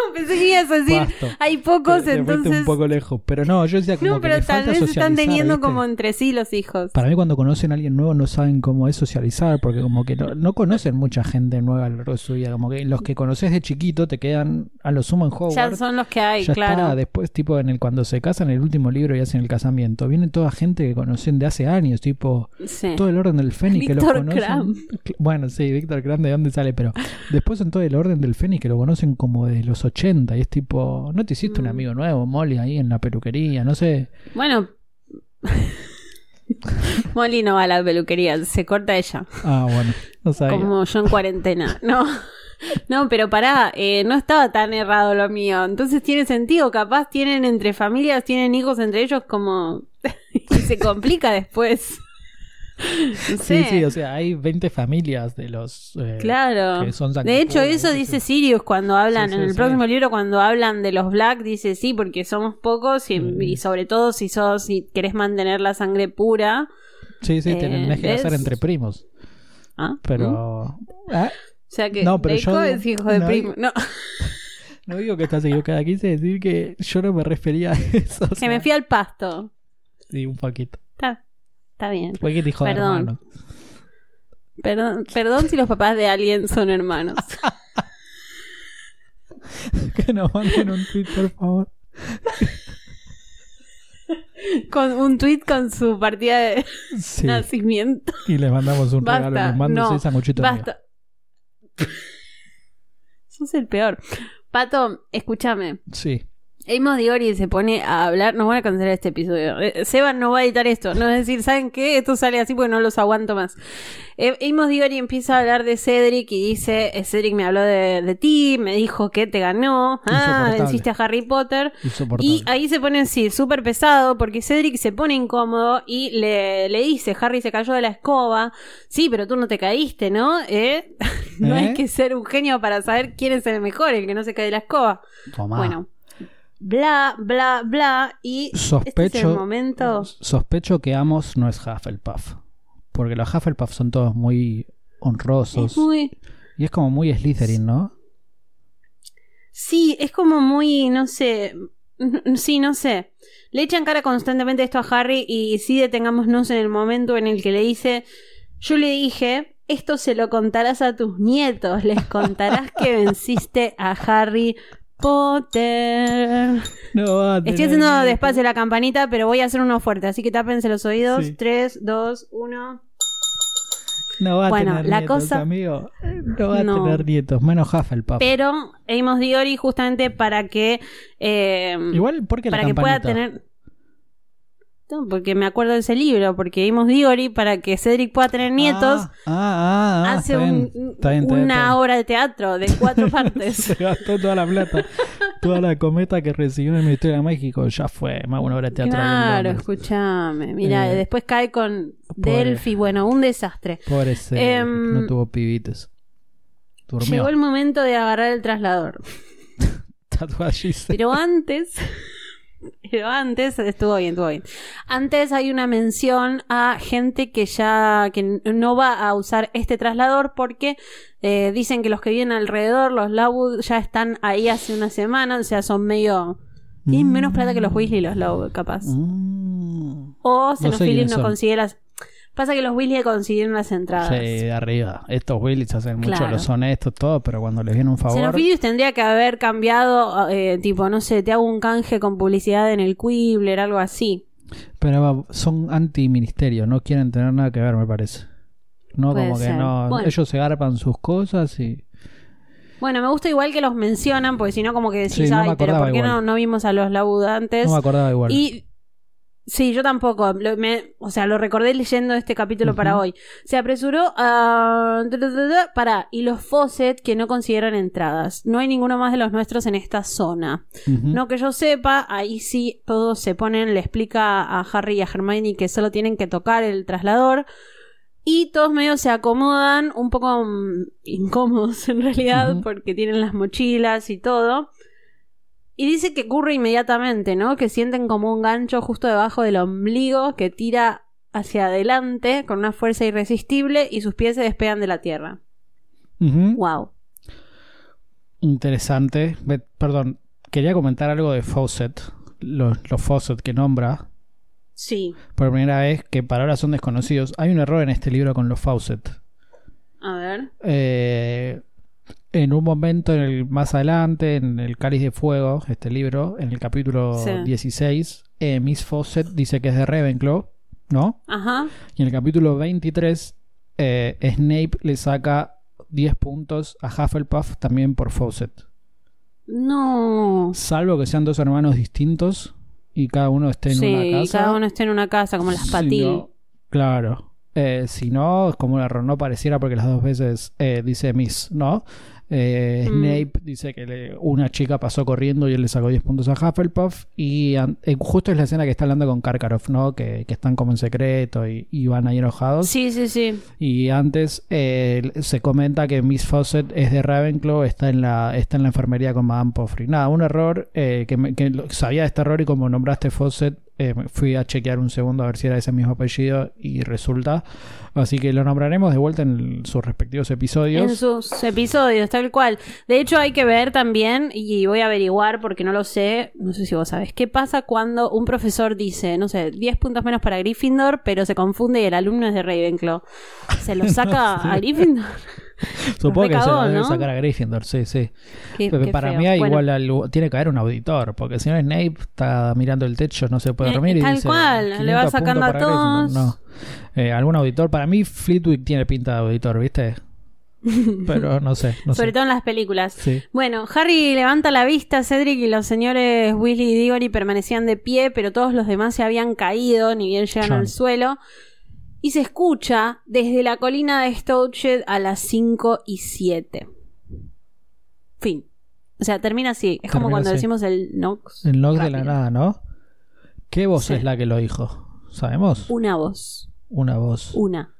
[laughs] pensé que ibas a decir, hay pocos, Te- te fuiste entonces... un poco lejos. Pero no, yo decía como No, que pero tal falta vez están teniendo ¿viste? como entre sí los hijos. Para mí cuando conocen a alguien nuevo no saben cómo es socializar, porque como que no, no conocen mucha gente nueva a lo largo de su vida. Como que los que conoces de chiquito te quedan a lo sumo en Hogwarts. Ya son los que hay, Ya claro. está, después tipo en el cuando se casan en el último libro y hacen el casamiento, viene toda gente que conocen de hace años, tipo Sí. todo el orden del Fénix que los conocen. Kram. Bueno, sí, Víctor Kram de dónde sale, pero después son todo el orden del Fénix que lo conocen como de los 80 y es tipo, ¿no te hiciste un Mm. amigo nuevo, Molly, ahí en la peluquería? No sé. Bueno. [laughs] Molly no va a la peluquería, se corta ella. Ah, bueno, no sabía. Como yo en cuarentena. No. No, pero pará, eh, no estaba tan errado lo mío. Entonces tiene sentido. Capaz tienen entre familias, tienen hijos entre ellos como... [laughs] y se complica después. [laughs] Sí, sí, o sea, hay 20 familias de los eh, Claro. que son De hecho, eso dice Sirius cuando hablan Sí, en el próximo libro, cuando hablan de los Black, dice sí, porque somos pocos y, Mm. y sobre todo si sos, si querés mantener la sangre pura. Sí, sí, eh, tenés que hacer entre primos. ¿Ah? ¿Mm? Pero. Ah, O sea que No, pero yo- es hijo de no, primo. No, [laughs] no digo que estás equivocada, quise decir que yo no me refería a eso. o que sea, me fui al pasto. Sí, un poquito. Está, está bien. De Perdón. Perdón, perdón si los papás de alguien son hermanos. [laughs] Que nos manden un tweet, por favor. con un tweet con su partida de Sí. nacimiento. Y les mandamos un Basta, regalo. Les mando no, seis sanguchitos. Basta. Sos el peor. Pato, escúchame. Sí. Amos Digori se pone a hablar. Nos van a cancelar este episodio. Eh, Seba no va a editar esto. No es decir, ¿saben qué? Esto sale así porque no los aguanto más. Eh, Amos Digori empieza a hablar de Cedric y dice: eh, Cedric me habló de, de ti, me dijo que te ganó. Ah, venciste a Harry Potter. Y ahí se pone sí, súper pesado porque Cedric se pone incómodo y le, le dice, Harry se cayó de la escoba. Sí, pero tú no te caíste, ¿no? ¿Eh? [laughs] no ¿Eh? hay que ser un genio para saber quién es el mejor, el que no se cae de la escoba. Tomá. Bueno, bla, bla, bla. Y este es el Sospecho, momento... sospecho que Amos no es Hufflepuff. Porque los Hufflepuff son todos muy honrosos. Es muy... Y es como muy Slytherin, ¿no? Sí, es como muy, no sé, sí, no sé. Le echan cara constantemente esto a Harry y sí detengámonos en el momento en el que le dice, yo le dije, esto se lo contarás a tus nietos, les contarás que [laughs] venciste a Harry Potter. No va a Estoy tener haciendo nietos. despacio la campanita, pero voy a hacer uno fuerte, así que tápense los oídos. Sí. 3, 2, 1. No va a Bueno, tener la nietos, cosa- amigo. No va a No. tener nietos, menos Hufflepuff. Pero Amos Diggory justamente para que... eh, Igual, ¿por qué la para que pueda tener... Porque me acuerdo de ese libro, porque Amos Diggory, para que Cedric pueda tener nietos, Ah, ah, ah, hace está un- bien, está bien, está bien, una obra de teatro de cuatro [laughs] partes. Se gastó toda la plata. toda la cometa que recibió en el Ministerio de México ya fue. Más una obra de teatro. Claro, escúchame. Mira, Eh, después cae con pobre. Delphi. Bueno, un desastre. Pobre Cedric, Em, no tuvo pibites. Durmió. Llegó el momento de agarrar el traslador. [laughs] Pero antes. [laughs] Pero antes estuvo bien, estuvo bien. Antes hay una mención a gente que ya que no va a usar este traslador porque eh, dicen que los que vienen alrededor, los Lowood, ya están ahí hace una semana, o sea, son medio tienen menos plata que los Weasley los Lowood, capaz. Mm. O Xenophilius no son. consigue las Pasa que los Weasley consiguieron las entradas. Sí, de arriba. Estos Willys hacen mucho Claro. los honestos, todo, pero cuando les viene un favor. Xenophilius tendría que haber cambiado, eh, tipo, no sé, te hago un canje con publicidad en el Quibbler, algo así. Pero son anti-ministerio, no quieren tener nada que ver, me parece. No, Puede como que no. Bueno. Ellos se garpan sus cosas y. Bueno, me gusta igual que los mencionan, porque si no, como que decís, Sí, no ay, pero ¿por qué no, no vimos a los Laud antes? No me acordaba igual. Y sí, yo tampoco. Lo- me- o sea, lo recordé leyendo este capítulo para hoy. Se apresuró a. Para. Y los Fawcett que no consiguieron entradas. No hay ninguno más de los nuestros en esta zona. No que yo sepa, ahí sí todos se ponen, le explica a Harry y a Hermione que solo tienen que tocar el traslador. Y todos medio se acomodan, un poco mm, incómodos en realidad, porque tienen las mochilas y todo. Y dice que ocurre inmediatamente, ¿no? Que sienten como un gancho justo debajo del ombligo que tira hacia adelante con una fuerza irresistible y sus pies se despegan de la tierra. ¡Wow! Interesante. Perdón, quería comentar algo de Fawcett. Los, los Fawcett que nombra. Sí. Por primera vez, que para ahora son desconocidos. Hay un error en este libro con los Fawcett. A ver. Eh, en un momento en el, más adelante, en el Cáliz de Fuego, este libro, en el capítulo Sí. 16, eh, Miss Fawcett dice que es de Ravenclaw, ¿no? Ajá. Y en el capítulo 23, eh, Snape le saca 10 puntos a Hufflepuff también por Fawcett. No. Salvo que sean dos hermanos distintos y cada uno esté en sí, una casa. cada uno está en una casa, como las Si patillas. no- claro. Eh, si no, es como un error, no pareciera porque las dos veces eh, dice Miss, ¿no? Eh, Mm. Snape dice que le- una chica pasó corriendo y él le sacó 10 puntos a Hufflepuff. Y eh, justo es la escena que está hablando con Karkaroff, ¿no? Que, que están como en secreto y, y van ahí enojados. Sí, sí, sí. Y antes eh, se comenta que Miss Fawcett es de Ravenclaw, está en la, está en la enfermería con Madame Pomfrey. Nada, un error, eh, que, me- que sabía de este error y como nombraste Fawcett, eh, fui a chequear un segundo a ver si era ese mismo apellido y resulta. Así que lo nombraremos de vuelta en sus respectivos episodios. En sus episodios, tal cual. De hecho, hay que ver también, y voy a averiguar porque no lo sé, no sé si vos sabés, qué pasa cuando un profesor dice, no sé, 10 puntos menos para Gryffindor, pero se confunde y el alumno es de Ravenclaw. ¿Se lo saca [laughs] No sé. a Gryffindor? [laughs] Supongo que se lo debe ¿no? sacar a Gryffindor, sí, sí. Qué- Pero qué para feo. mí hay Bueno, igual al- tiene que haber un auditor, porque si no Snape está mirando el techo, no se puede Eh, dormir y tal dice, cual, le va 500 sacando puntos a para Gryffindor. todos. No. Eh, algún auditor, para mí Fleetwick tiene pinta de auditor, ¿viste? [laughs] Pero no sé, no Sobre sé. todo en las películas. Sí. Bueno, Harry levanta la vista, Cedric y los señores Weasley y Diggory permanecían de pie, pero todos los demás se habían caído, ni bien llegan al suelo. Y se escucha desde la colina de Stouchet a las 5 y 7. Fin. O sea, termina así. Es como cuando así. decimos el Nox. El log de la nada, ¿no? ¿Qué voz Sí. es la que lo dijo? ¿Sabemos? Una voz. Una voz. Una.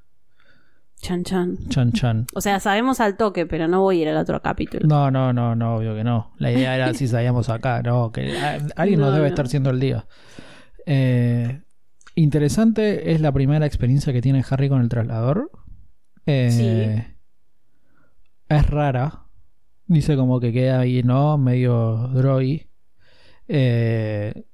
Chan chan. Chan chan. O sea, sabemos al toque, pero no voy a ir al otro capítulo. No, no, no, no, obvio que no. La idea era si sabíamos acá, no, que a- alguien nos No, debe no. estar siendo el día. Eh, interesante es la primera experiencia que tiene Harry con el traslador. Eh, Es rara. Dice como que queda ahí, ¿no? Medio droy. Eh,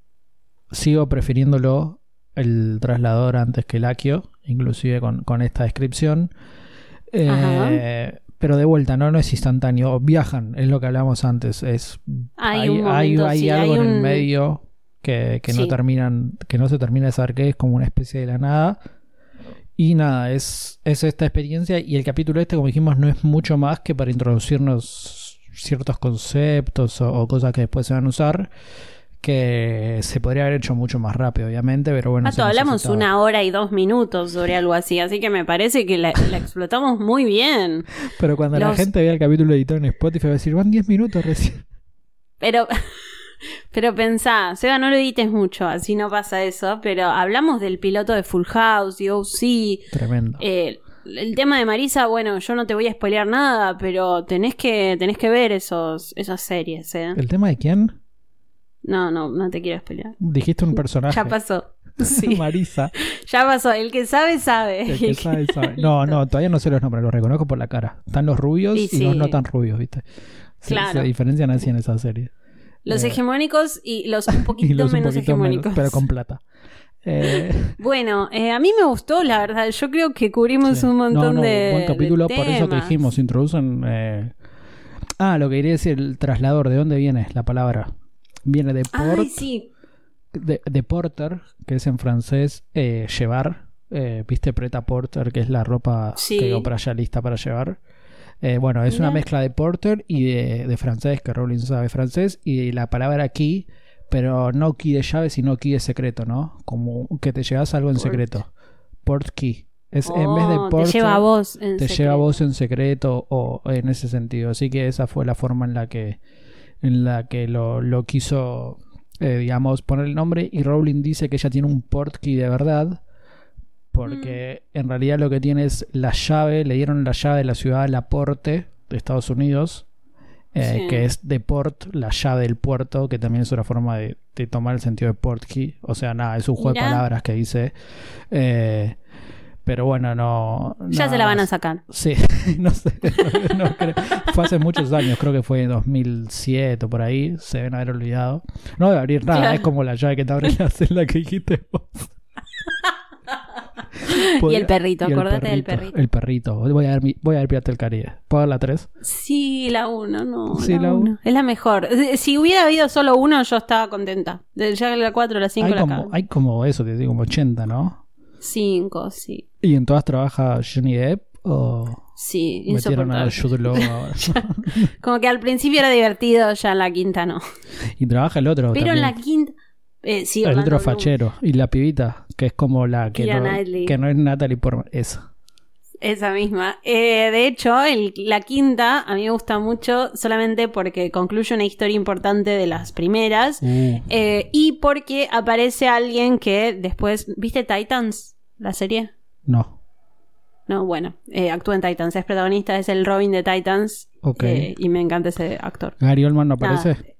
sigo prefiriéndolo el traslador antes que el Akio, inclusive con, con esta descripción. Eh, pero de vuelta, no, no es instantáneo. Viajan, es lo que hablábamos antes. Es, Hay hay, un momento, hay- hay sí, algo en el medio que, que no terminan, que no se termina de saber qué es como una especie de la nada. Y nada, es, es esta experiencia. Y el capítulo este, como dijimos, no es mucho más que para introducirnos ciertos conceptos o, o cosas que después se van a usar. Que se podría haber hecho mucho más rápido, obviamente, pero bueno. Pato, hablamos necesitaba. una hora y dos minutos sobre algo así, así que me parece que la, la explotamos muy bien. [laughs] Pero cuando la gente vea el capítulo editado en Spotify va a decir, van 10 minutos recién. Pero, [laughs] pero pensá, Seba, no lo edites mucho, así no pasa eso, pero hablamos del piloto de Full House, de OC, Tremendo. eh, el tema de Marisa, bueno, yo no te voy a spoilear nada, pero tenés que, tenés que ver esos, esas series, ¿eh? ¿El tema de quién? No, no, no te quiero spoilear. Dijiste un personaje. Ya pasó. [laughs] Sí, [laughs] Marisa. ya pasó. El que sabe, sabe. El que sabe, sabe. No, no, [laughs] todavía no sé los nombres, los reconozco por la cara. Están los rubios Y y, sí. los no tan rubios, ¿viste? Se, Claro. se diferencian así en esa serie. Los Eh, hegemónicos y los un [laughs] poquito los un menos hegemónicos. pero con plata. Eh, [laughs] Bueno, eh, a mí me gustó, la verdad. Yo creo que cubrimos sí. un montón no, no, de. Buen capítulo, de por eso que temas. dijimos, introducen. eh, Ah, lo que quería decir, el traslador, ¿de dónde viene la palabra? Viene de port, Ay, sí. de, de porter, que es en francés eh, llevar. ¿Viste? Preta porter, que es la ropa Sí. que compra ya lista para llevar. Eh, bueno, es una mezcla de porter y de, de francés, que Rowling sabe francés, y la palabra key, pero no key de llave, sino key de secreto, ¿no? Como que te llevas algo en Port. secreto. Port key. Es, en vez de Oh, porter, te lleva a vos. en te secreto. lleva a vos en secreto o en ese sentido. Así que esa fue la forma en la que, en la que lo, lo quiso, eh, digamos, poner el nombre. Y Rowling dice que ella tiene un portkey de verdad. Porque Mm. en realidad lo que tiene es la llave, le dieron la llave de la ciudad de Laporte de Estados Unidos. eh, Sí. Que es de port, la llave del puerto, que también es una forma de, de tomar el sentido de portkey. O sea, nada, es un juego Mirá. de palabras que dice. eh, pero bueno, no. Ya nada se la van a sacar. Sí, [laughs] no sé. [laughs] no creo. Fue hace muchos años, creo que fue en 2007 o por ahí. Se deben haber olvidado. No debe abrir nada, Claro. es como la llave que te abre la celda que dijiste vos. [laughs] Y el perrito, y el acordate del perrito. El perrito. Voy a ver, mi- voy a ver Pirata del Caribe. ¿Puedo dar la 3? Sí, la uno, no. Sí, la la uno. uno. Es la mejor. Si hubiera habido solo uno, yo estaba contenta. Ya la 4, la 5, Hay la como, acabo. hay como eso, te digo, como 80, ¿no? 5, sí. ¿Y en todas trabaja Johnny Depp o Sí, metieron a? [laughs] Como que al principio era divertido, ya en la quinta no. y trabaja el otro Pero en también. la quinta. Eh, sí, El otro fachero. Y la pibita, que es como la que, no, Knightley. que no es Natalie Portman. Eso. Esa misma. Eh, de hecho, el- la quinta a mí me gusta mucho solamente porque concluye una historia importante de las primeras. Uh, eh, y porque aparece alguien que después. ¿Viste Titans? La serie. no. No, bueno, eh, actúa en Titans, es protagonista, es el Robin de Titans. Ok. y me encanta ese actor. Gary Oldman no Nada. aparece.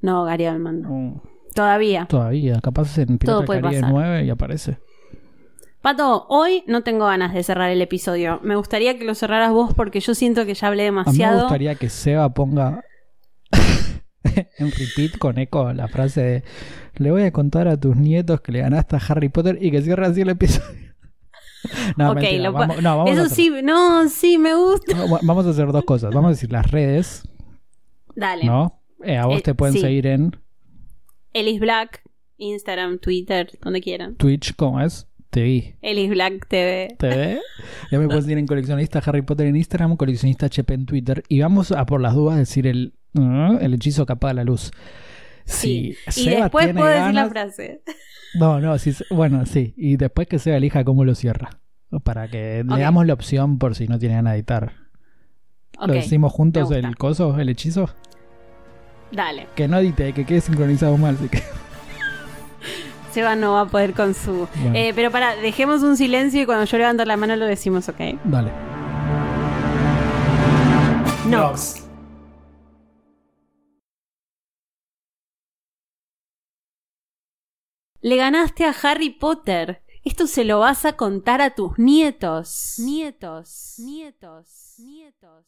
No, Gary Oldman. no. Uh, Todavía. todavía. Capaz en Pirata Todo puede pasar. 9 y aparece. Pato, hoy no tengo ganas de cerrar el episodio. Me gustaría que lo cerraras vos porque yo siento que ya hablé A mí me demasiado. gustaría que Seba ponga [laughs] en repeat con eco la frase de le voy a contar a tus nietos que le ganaste a Harry Potter y que cierre así el episodio. [laughs] no, Ok, mentira, lo vamos, no, vamos a Eso hacer- sí, no, sí, me gusta. va- Vamos a hacer dos cosas. Vamos a decir las redes, Dale. ¿no? Eh, a vos Eh, te pueden sí. seguir en Elis Black, Instagram, Twitter, donde quieran. Twitch, ¿cómo es? TV. Elis Black TV. TV. Ya me puedes seguir en coleccionista Harry Potter en Instagram, coleccionista HP en Twitter. Y vamos a por las dudas decir el, el hechizo que apaga la luz. Sí. Si Y después tiene puedo decir la frase. No, no, sí, bueno, sí. Y después que Seba elija cómo lo cierra. Para que le damos la opción por si no tiene ganas de editar. ¿Lo decimos juntos el coso, el hechizo? Dale. Que no edite, que quede sincronizado mal. Así que... [laughs] Seba no va a poder con su. Bueno. Eh, pero para, dejemos un silencio y cuando yo levanto la mano lo decimos, ¿ok? Dale. Nox. Le ganaste a Harry Potter. Esto se lo vas a contar a tus nietos. Nietos. Nietos. Nietos.